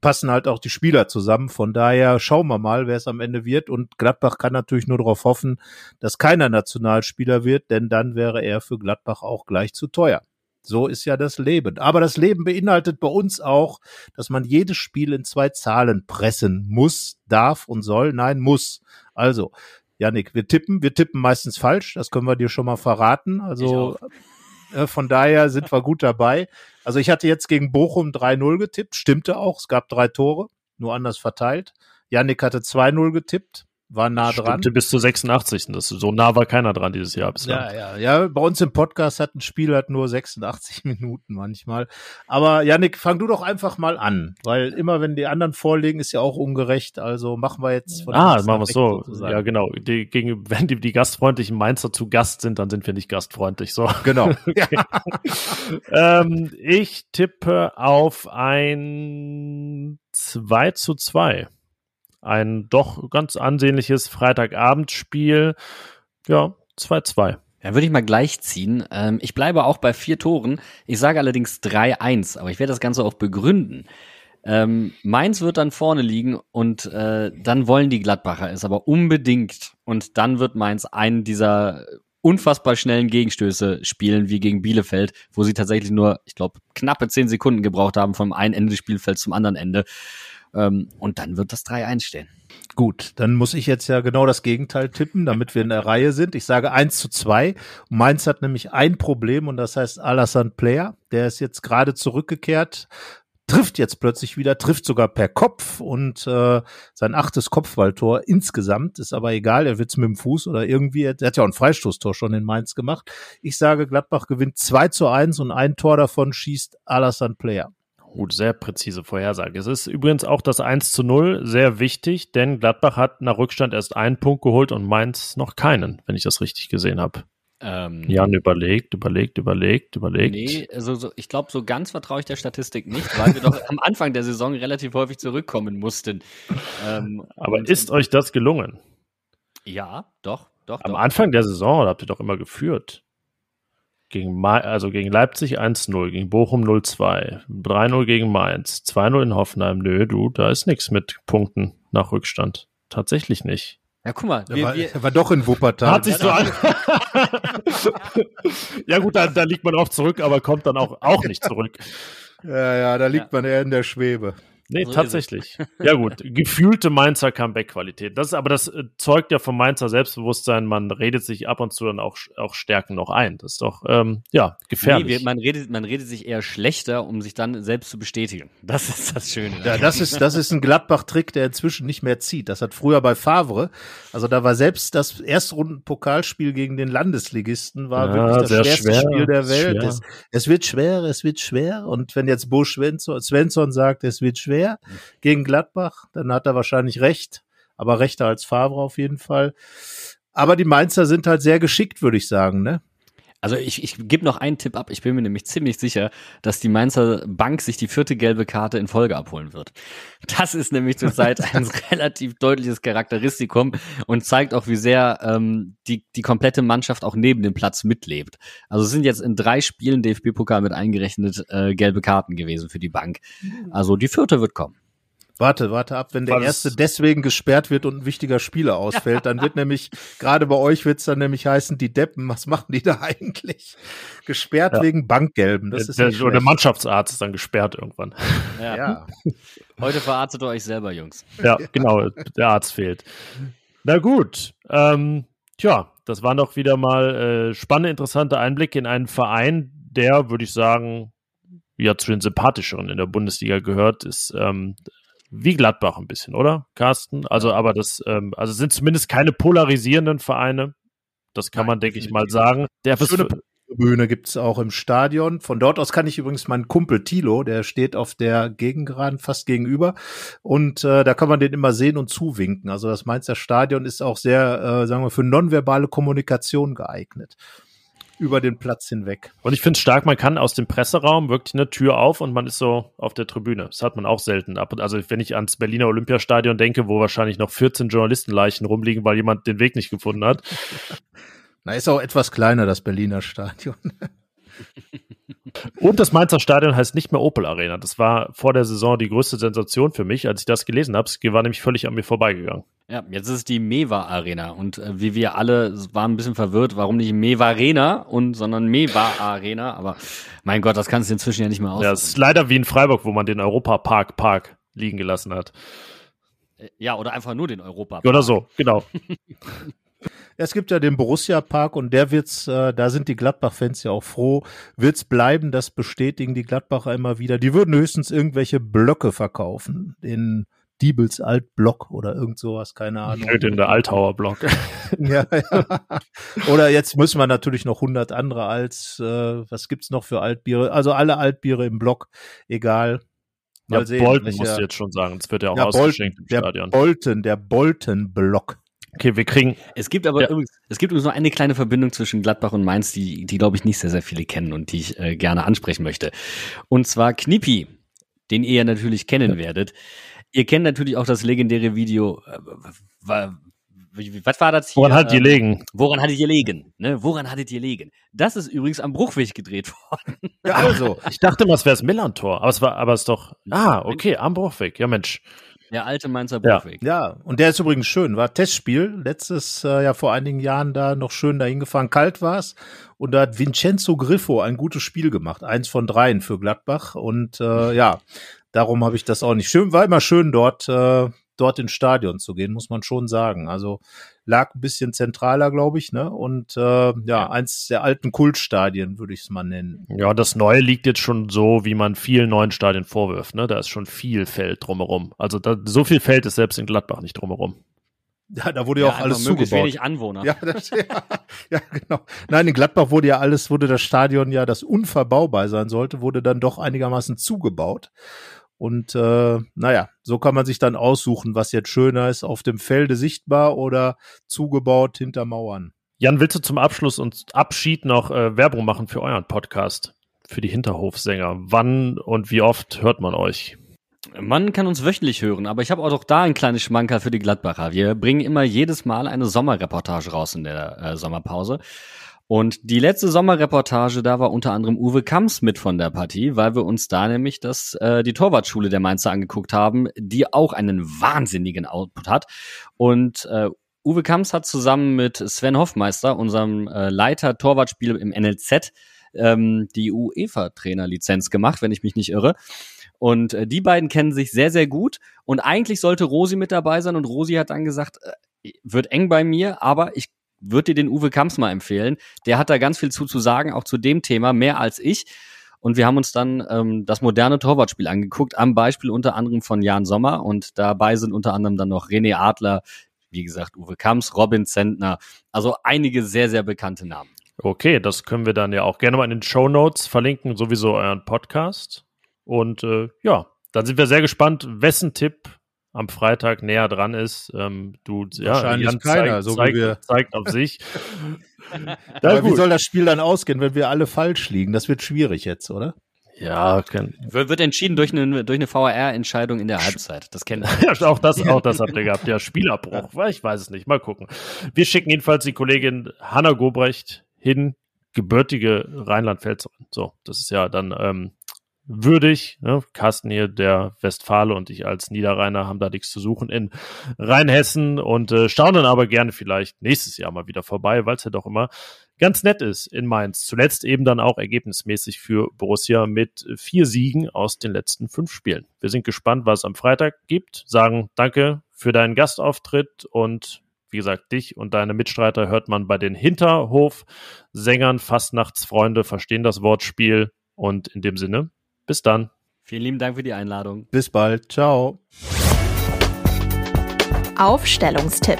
passen halt auch die Spieler zusammen. Von daher schauen wir mal, wer es am Ende wird. Und Gladbach kann natürlich nur darauf hoffen, dass keiner Nationalspieler wird, denn dann wäre er für Gladbach auch gleich zu teuer. So ist ja das Leben. Aber das Leben beinhaltet bei uns auch, dass man jedes Spiel in zwei Zahlen pressen muss, darf und soll. Nein, muss. Also, Janik, wir tippen, wir tippen meistens falsch, das können wir dir schon mal verraten. Also von daher sind wir gut dabei. Also ich hatte jetzt gegen Bochum 3-0 getippt, stimmte auch, es gab drei Tore, nur anders verteilt. Yannick hatte 2-0 getippt, war nah dran. Stimmte bis zur 86. Das, so nah war keiner dran dieses Jahr bislang. Ja, ja, ja. Bei uns im Podcast hat ein Spiel halt nur 86 <laughs> Minuten manchmal. Aber Yannick, fang du doch einfach mal an, weil immer wenn die anderen vorlegen, ist ja auch ungerecht. Also machen wir jetzt von Ah, machen wir es so. Sozusagen. Ja, genau. Die, gegen, <laughs> wenn die, die gastfreundlichen Mainzer zu Gast sind, dann sind wir nicht gastfreundlich. So. Genau. <laughs> ähm, ich tippe auf ein 2 zu 2 ein doch ganz ansehnliches Freitagabendspiel. Ja, 2-2. Ja, würde ich mal gleich ziehen. Ähm, ich bleibe auch bei vier Toren. Ich sage allerdings 3-1, aber ich werde das Ganze auch begründen. Ähm, Mainz wird dann vorne liegen und äh, dann wollen die Gladbacher es aber unbedingt. Und dann wird Mainz einen dieser unfassbar schnellen Gegenstöße spielen wie gegen Bielefeld, wo sie tatsächlich nur, ich glaube, knappe zehn Sekunden gebraucht haben vom einen Ende des Spielfelds zum anderen Ende. Ähm, und dann wird das 3-1 stehen. Gut, dann muss ich jetzt ja genau das Gegenteil tippen, damit wir in der Reihe sind. Ich sage 1 zu 2. Mainz hat nämlich ein Problem und das heißt Alassane Player. Der ist jetzt gerade zurückgekehrt trifft jetzt plötzlich wieder, trifft sogar per Kopf und äh, sein achtes Kopfballtor insgesamt ist aber egal, er wird's mit dem Fuß oder irgendwie, er hat ja auch ein Freistoßtor schon in Mainz gemacht. Ich sage, Gladbach gewinnt 2 zu 1 und ein Tor davon schießt Alassane Player. Gut, sehr präzise Vorhersage. Es ist übrigens auch das 1 zu 0 sehr wichtig, denn Gladbach hat nach Rückstand erst einen Punkt geholt und Mainz noch keinen, wenn ich das richtig gesehen habe. Ähm, Jan überlegt, überlegt, überlegt, überlegt. Nee, also so, ich glaube, so ganz vertraue ich der Statistik nicht, weil wir doch am Anfang der Saison relativ häufig zurückkommen mussten. Ähm, Aber ist euch das gelungen? Ja, doch, doch. Am doch. Anfang der Saison habt ihr doch immer geführt. Gegen, Ma also gegen Leipzig 1-0, gegen Bochum 0-2, 3-0 gegen Mainz, 2-0 in Hoffenheim. Nö, du, da ist nichts mit Punkten nach Rückstand. Tatsächlich nicht. Ja, guck mal. Wir, war, wir, er war doch in Wuppertal. Hat sich so an. <laughs> ja gut, da, da liegt man auch zurück, aber kommt dann auch, auch nicht zurück. Ja, ja, da liegt ja. man eher in der Schwebe. Nee, so tatsächlich. Ja gut, <laughs> gefühlte Mainzer Comeback-Qualität. Das ist aber das äh, zeugt ja vom Mainzer Selbstbewusstsein. Man redet sich ab und zu dann auch, auch Stärken noch ein. Das ist doch ähm, ja gefährlich. Nee, man redet man redet sich eher schlechter, um sich dann selbst zu bestätigen. <laughs> Das ist das Schöne. Ja, das ist das ist ein Gladbach-Trick, der inzwischen nicht mehr zieht. Das hat früher bei Favre. Also da war selbst das Erstrunden-Pokalspiel gegen den Landesligisten war ja, wirklich das schwerste schwer, Spiel der Welt. Es, es, wird schwer, es wird schwer. Und wenn jetzt Bo Svensson sagt, es wird schwer schwer gegen Gladbach, dann hat er wahrscheinlich recht, aber rechter als Favre auf jeden Fall. Aber die Mainzer sind halt sehr geschickt, würde ich sagen, ne? Also ich, ich gebe noch einen Tipp ab. Ich bin mir nämlich ziemlich sicher, dass die Mainzer Bank sich die vierte gelbe Karte in Folge abholen wird. Das ist nämlich zurzeit <laughs> ein relativ deutliches Charakteristikum und zeigt auch, wie sehr ähm, die, die komplette Mannschaft auch neben dem Platz mitlebt. Also es sind jetzt in drei Spielen DFB-Pokal mit eingerechnet äh, gelbe Karten gewesen für die Bank. Also die vierte wird kommen. Warte, warte ab, wenn der Was? erste deswegen gesperrt wird und ein wichtiger Spieler ausfällt, dann wird <laughs> nämlich, gerade bei euch wird es dann nämlich heißen, die Deppen, was machen die da eigentlich? Gesperrt ja. wegen Bankgelben. Das ist der, der, der Mannschaftsarzt ist dann gesperrt irgendwann. Ja. ja. <laughs> Heute verarztet ihr euch selber, Jungs. Ja, genau, der Arzt fehlt. Na gut, ähm, tja, das waren doch wieder mal äh, spannende, interessante Einblicke in einen Verein, der, würde ich sagen, ja zu den sympathischeren in der Bundesliga gehört, ist ähm, wie Gladbach ein bisschen, oder, Carsten? Also, aber das, ähm, also sind zumindest keine polarisierenden Vereine. Das kann Nein, man, denke ich mal, sagen. Der Schöne Bühne gibt's auch im Stadion. Von dort aus kann ich übrigens meinen Kumpel Tilo, der steht auf der Gegengraden fast gegenüber. Und äh, da kann man den immer sehen und zuwinken. Also das Mainzer Stadion ist auch sehr, äh, sagen wir, für nonverbale Kommunikation geeignet über den Platz hinweg. Und ich finde es stark, man kann aus dem Presseraum wirklich eine Tür auf und man ist so auf der Tribüne. Das hat man auch selten. Also wenn ich ans Berliner Olympiastadion denke, wo wahrscheinlich noch 14 Journalistenleichen rumliegen, weil jemand den Weg nicht gefunden hat. <laughs> Na, ist auch etwas kleiner, das Berliner Stadion. <laughs> Und das Mainzer Stadion heißt nicht mehr Opel Arena. Das war vor der Saison die größte Sensation für mich, als ich das gelesen habe. Es war nämlich völlig an mir vorbeigegangen. Ja, jetzt ist es die Mewa Arena und äh, wie wir alle waren ein bisschen verwirrt, warum nicht Mewa Arena und sondern Mewa Arena, aber mein Gott, das kannst du inzwischen ja nicht mehr aus. Ja, es ist leider wie in Freiburg, wo man den Europa Park Park liegen gelassen hat. Äh, ja, oder einfach nur den Europa Park. Oder so, genau. <laughs> Es gibt ja den Borussia Park und der wird's, äh, da sind die Gladbach-Fans ja auch froh, wird's bleiben, das bestätigen die Gladbacher immer wieder. Die würden höchstens irgendwelche Blöcke verkaufen, den Diebels Altblock oder irgend sowas, keine Ahnung. Den der Althauer Block. <laughs> <laughs> ja, ja. Oder jetzt müssen wir natürlich noch 100 andere als, äh, was gibt's noch für Altbiere? Also alle Altbiere im Block, egal. Mal ja, sehen, Bolton welcher, musst du jetzt schon sagen. Es wird ja auch ja, ausgeschenkt Bolton, im Stadion. Der Bolton, der Bolton-Block. Okay, wir kriegen. Es gibt aber ja. übrigens, es gibt übrigens noch eine kleine Verbindung zwischen Gladbach und Mainz, die, die glaube ich nicht sehr, sehr viele kennen und die ich äh, gerne ansprechen möchte. Und zwar Knippi, den ihr natürlich kennen werdet. Ihr kennt natürlich auch das legendäre Video. Äh, was war das hier? Woran hattet ihr ähm, liegen? Woran hattet ihr liegen? Ne? Woran hattet ihr liegen? Das ist übrigens am Bruchweg gedreht <laughs> worden. Ja, also, ich dachte mal, es wäre das Millantor, aber es war, aber es ist doch. Ah, okay, am Bruchweg. Ja, Mensch. Der alte Mainzer Bruchweg. Ja. ja, und der ist übrigens schön. War Testspiel. Letztes äh, ja vor einigen Jahren da noch schön dahin gefahren. Kalt war's. Und da hat Vincenzo Griffo ein gutes Spiel gemacht. Eins von dreien für Gladbach. Und äh, ja, darum habe ich das auch nicht. Schön, war immer schön dort, äh, dort ins Stadion zu gehen, muss man schon sagen. Also lag ein bisschen zentraler, glaube ich, ne? Und äh, ja, eins der alten Kultstadien, würde ich es mal nennen. Ja, das Neue liegt jetzt schon so, wie man vielen neuen Stadien vorwirft, ne? Da ist schon viel Feld drumherum. Also da, so viel Feld ist selbst in Gladbach nicht drumherum. Ja, da wurde ja, ja auch alles zugebaut. wenig Anwohner. Ja, das, ja, ja, genau. Nein, in Gladbach wurde ja alles, wurde das Stadion ja, das unverbaubar sein sollte, wurde dann doch einigermaßen zugebaut. Und äh, naja, so kann man sich dann aussuchen, was jetzt schöner ist, auf dem Felde sichtbar oder zugebaut hinter Mauern. Jan, willst du zum Abschluss und Abschied noch äh, Werbung machen für euren Podcast, für die Hinterhofsänger? Wann und wie oft hört man euch? Man kann uns wöchentlich hören, aber ich habe auch doch da ein kleines Schmankerl für die Gladbacher. Wir bringen immer jedes Mal eine Sommerreportage raus in der äh, Sommerpause. Und die letzte Sommerreportage, da war unter anderem Uwe Kamps mit von der Partie, weil wir uns da nämlich das, äh, die Torwartschule der Mainzer angeguckt haben, die auch einen wahnsinnigen Output hat. Und äh, Uwe Kamps hat zusammen mit Sven Hoffmeister, unserem äh, Leiter Torwartspiel im NLZ, ähm, die UEFA-Trainerlizenz gemacht, wenn ich mich nicht irre. Und äh, die beiden kennen sich sehr, sehr gut. Und eigentlich sollte Rosi mit dabei sein. Und Rosi hat dann gesagt, äh, wird eng bei mir, aber ich würde dir den Uwe Kamps mal empfehlen. Der hat da ganz viel zu, zu sagen, auch zu dem Thema, mehr als ich. Und wir haben uns dann ähm, das moderne Torwartspiel angeguckt, am Beispiel unter anderem von Jan Sommer. Und dabei sind unter anderem dann noch René Adler, wie gesagt, Uwe Kamps, Robin Zentner. Also einige sehr, sehr bekannte Namen. Okay, das können wir dann ja auch gerne mal in den Show Notes verlinken, sowieso euren Podcast. Und äh, ja, dann sind wir sehr gespannt, wessen Tipp am Freitag näher dran ist. Ähm, du, ja, Jan keiner, zeigt, so zeigt, wie wir. zeigt auf sich. <laughs> <laughs> Aber wie soll das Spiel dann ausgehen, wenn wir alle falsch liegen? Das wird schwierig jetzt, oder? Ja, kann. Wird, entschieden durch eine, durch eine VAR-Entscheidung in der Halbzeit. Das kennen wir. <laughs> ja, auch das, auch das habt ihr gehabt. Ja, Spielabbruch. Ich weiß es nicht. Mal gucken. Wir schicken jedenfalls die Kollegin Hanna Gobrecht hin, gebürtige Rheinland-Pfälzerin. So, das ist ja dann ähm, würdig. Ne? Carsten hier, der Westfale und ich als Niederrheiner haben da nichts zu suchen in Rheinhessen und äh, staunen aber gerne vielleicht nächstes Jahr mal wieder vorbei, weil es ja doch immer ganz nett ist in Mainz. Zuletzt eben dann auch ergebnismäßig für Borussia mit vier Siegen aus den letzten fünf Spielen. Wir sind gespannt, was es am Freitag gibt. Sagen danke für deinen Gastauftritt und wie gesagt, dich und deine Mitstreiter hört man bei den Hinterhof-Sängern, Fastnachtsfreunde verstehen das Wortspiel und in dem Sinne bis dann. Vielen lieben Dank für die Einladung. Bis bald. Ciao. Aufstellungstipp.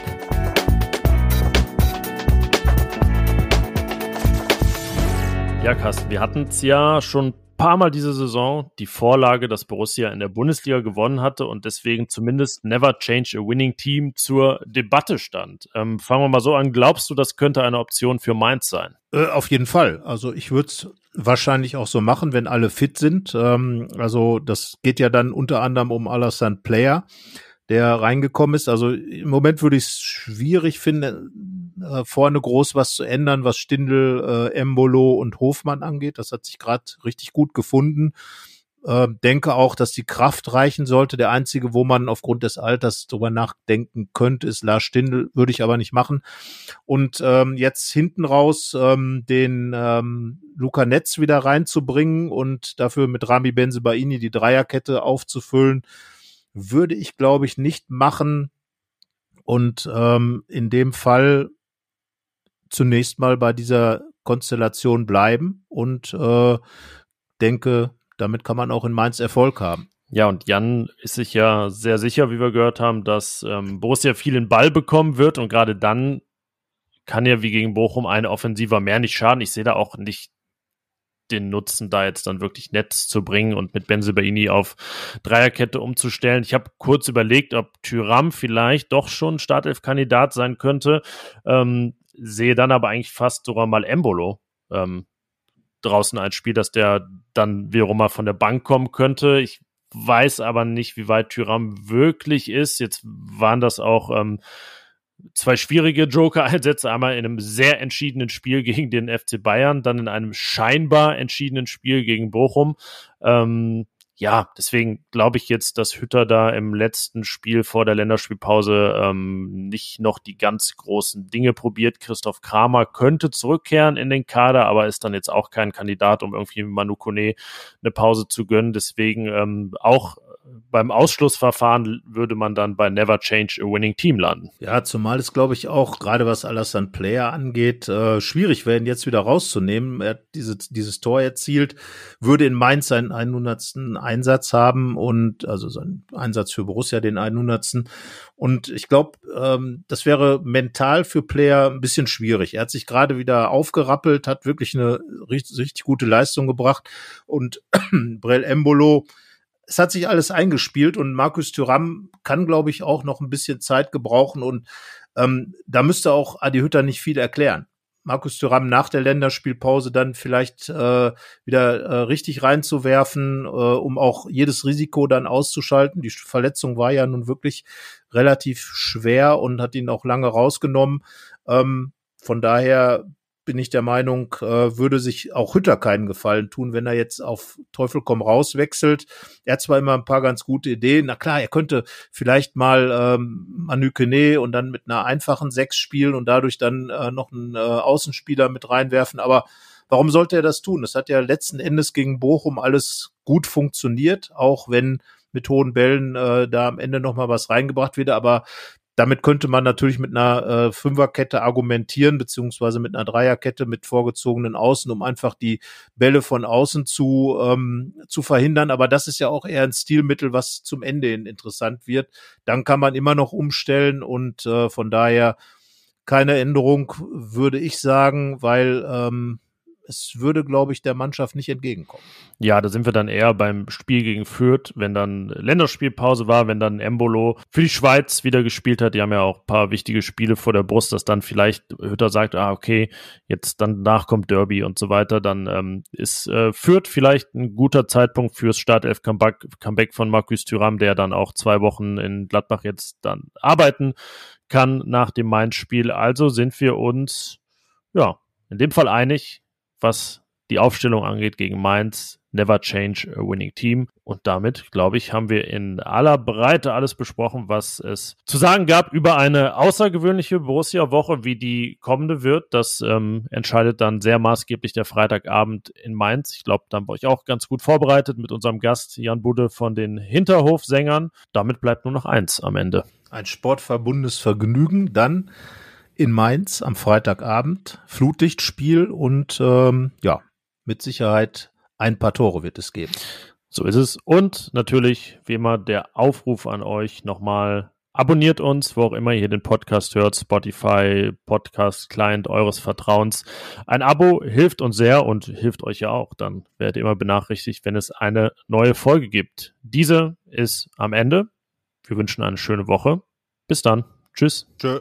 Ja, Carsten, wir hatten es ja schon paar Mal diese Saison, die Vorlage, dass Borussia in der Bundesliga gewonnen hatte und deswegen zumindest Never Change a Winning Team zur Debatte stand. Ähm, fangen wir mal so an. Glaubst du, das könnte eine Option für Mainz sein? Äh, auf jeden Fall. Also ich würde es wahrscheinlich auch so machen, wenn alle fit sind. Ähm, also das geht ja dann unter anderem um Alassane Player, der reingekommen ist. Also im Moment würde ich es schwierig finden, äh, vorne groß was zu ändern, was Stindl, äh, Embolo und Hofmann angeht. Das hat sich gerade richtig gut gefunden. Äh, denke auch, dass die Kraft reichen sollte. Der einzige, wo man aufgrund des Alters drüber nachdenken könnte, ist Lars Stindl, würde ich aber nicht machen. Und ähm, jetzt hinten raus ähm, den ähm, Luca Netz wieder reinzubringen und dafür mit Rami Benzebaini die Dreierkette aufzufüllen, würde ich, glaube ich, nicht machen. Und ähm, in dem Fall zunächst mal bei dieser Konstellation bleiben und äh, denke, damit kann man auch in Mainz Erfolg haben. Ja, und Jan ist sich ja sehr sicher, wie wir gehört haben, dass ähm, Borussia viel in Ball bekommen wird und gerade dann kann ja wie gegen Bochum eine Offensiver mehr nicht schaden. Ich sehe da auch nicht den Nutzen, da jetzt dann wirklich Netz zu bringen und mit Benzebaini auf Dreierkette umzustellen. Ich habe kurz überlegt, ob Tyram vielleicht doch schon Startelf-Kandidat sein könnte, ähm, sehe dann aber eigentlich fast sogar mal Embolo ähm, draußen als Spiel, dass der dann wiederum mal von der Bank kommen könnte. Ich weiß aber nicht, wie weit Tyram wirklich ist. Jetzt waren das auch ähm, zwei schwierige Joker-Einsätze. Einmal in einem sehr entschiedenen Spiel gegen den FC Bayern, dann in einem scheinbar entschiedenen Spiel gegen Bochum. Ähm, ja, deswegen glaube ich jetzt, dass Hütter da im letzten Spiel vor der Länderspielpause ähm, nicht noch die ganz großen Dinge probiert. Christoph Kramer könnte zurückkehren in den Kader, aber ist dann jetzt auch kein Kandidat, um irgendwie Manu Kone eine Pause zu gönnen. Deswegen ähm, auch beim Ausschlussverfahren würde man dann bei Never Change a Winning Team landen. Ja, zumal es, glaube ich, auch, gerade was Alassane Player angeht, äh, schwierig ihn jetzt wieder rauszunehmen. Er hat diese, dieses Tor erzielt, würde in Mainz seinen 100. Einsatz haben und also seinen Einsatz für Borussia, den 100. Und ich glaube, ähm, das wäre mental für Player ein bisschen schwierig. Er hat sich gerade wieder aufgerappelt, hat wirklich eine richtig, richtig gute Leistung gebracht und <clears throat> Brel Embolo, es hat sich alles eingespielt und Markus Thüram kann, glaube ich, auch noch ein bisschen Zeit gebrauchen und ähm, da müsste auch Adi Hütter nicht viel erklären. Markus Thüram nach der Länderspielpause dann vielleicht äh, wieder äh, richtig reinzuwerfen, äh, um auch jedes Risiko dann auszuschalten. Die Verletzung war ja nun wirklich relativ schwer und hat ihn auch lange rausgenommen. Ähm, von daher bin ich der Meinung, äh, würde sich auch Hütter keinen Gefallen tun, wenn er jetzt auf Teufel komm raus wechselt. Er hat zwar immer ein paar ganz gute Ideen. Na klar, er könnte vielleicht mal ähm, Manu Kene und dann mit einer einfachen Sechs spielen und dadurch dann äh, noch einen äh, Außenspieler mit reinwerfen. Aber warum sollte er das tun? Das hat ja letzten Endes gegen Bochum alles gut funktioniert, auch wenn mit hohen Bällen äh, da am Ende noch mal was reingebracht wird. Aber damit könnte man natürlich mit einer äh, Fünferkette argumentieren, beziehungsweise mit einer Dreierkette mit vorgezogenen Außen, um einfach die Bälle von außen zu, ähm, zu verhindern. Aber das ist ja auch eher ein Stilmittel, was zum Ende hin interessant wird. Dann kann man immer noch umstellen und äh, von daher keine Änderung, würde ich sagen, weil ähm, es würde, glaube ich, der Mannschaft nicht entgegenkommen. Ja, da sind wir dann eher beim Spiel gegen Fürth, wenn dann Länderspielpause war, wenn dann Embolo für die Schweiz wieder gespielt hat. Die haben ja auch ein paar wichtige Spiele vor der Brust, dass dann vielleicht Hütter sagt, ah, okay, jetzt dann danach kommt Derby und so weiter. Dann ähm, ist äh, Fürth vielleicht ein guter Zeitpunkt fürs Startelf-Comeback Comeback von Markus Thüram, der dann auch zwei Wochen in Gladbach jetzt dann arbeiten kann nach dem Mainz-Spiel. Also sind wir uns, ja, in dem Fall einig, was die Aufstellung angeht gegen Mainz. Never change a winning team. Und damit, glaube ich, haben wir in aller Breite alles besprochen, was es zu sagen gab über eine außergewöhnliche Borussia-Woche, wie die kommende wird. Das ähm, entscheidet dann sehr maßgeblich der Freitagabend in Mainz. Ich glaube, dann war ich auch ganz gut vorbereitet mit unserem Gast Jan Budde von den Hinterhofsängern. Damit bleibt nur noch eins am Ende. Ein sportverbundenes Vergnügen. Dann in Mainz am Freitagabend. Flutlichtspiel und ähm, ja, mit Sicherheit ein paar Tore wird es geben. So ist es. Und natürlich, wie immer, der Aufruf an euch nochmal. Abonniert uns, wo auch immer ihr den Podcast hört, Spotify, Podcast, Client eures Vertrauens. Ein Abo hilft uns sehr und hilft euch ja auch. Dann werdet ihr immer benachrichtigt, wenn es eine neue Folge gibt. Diese ist am Ende. Wir wünschen eine schöne Woche. Bis dann. Tschüss. Tschö.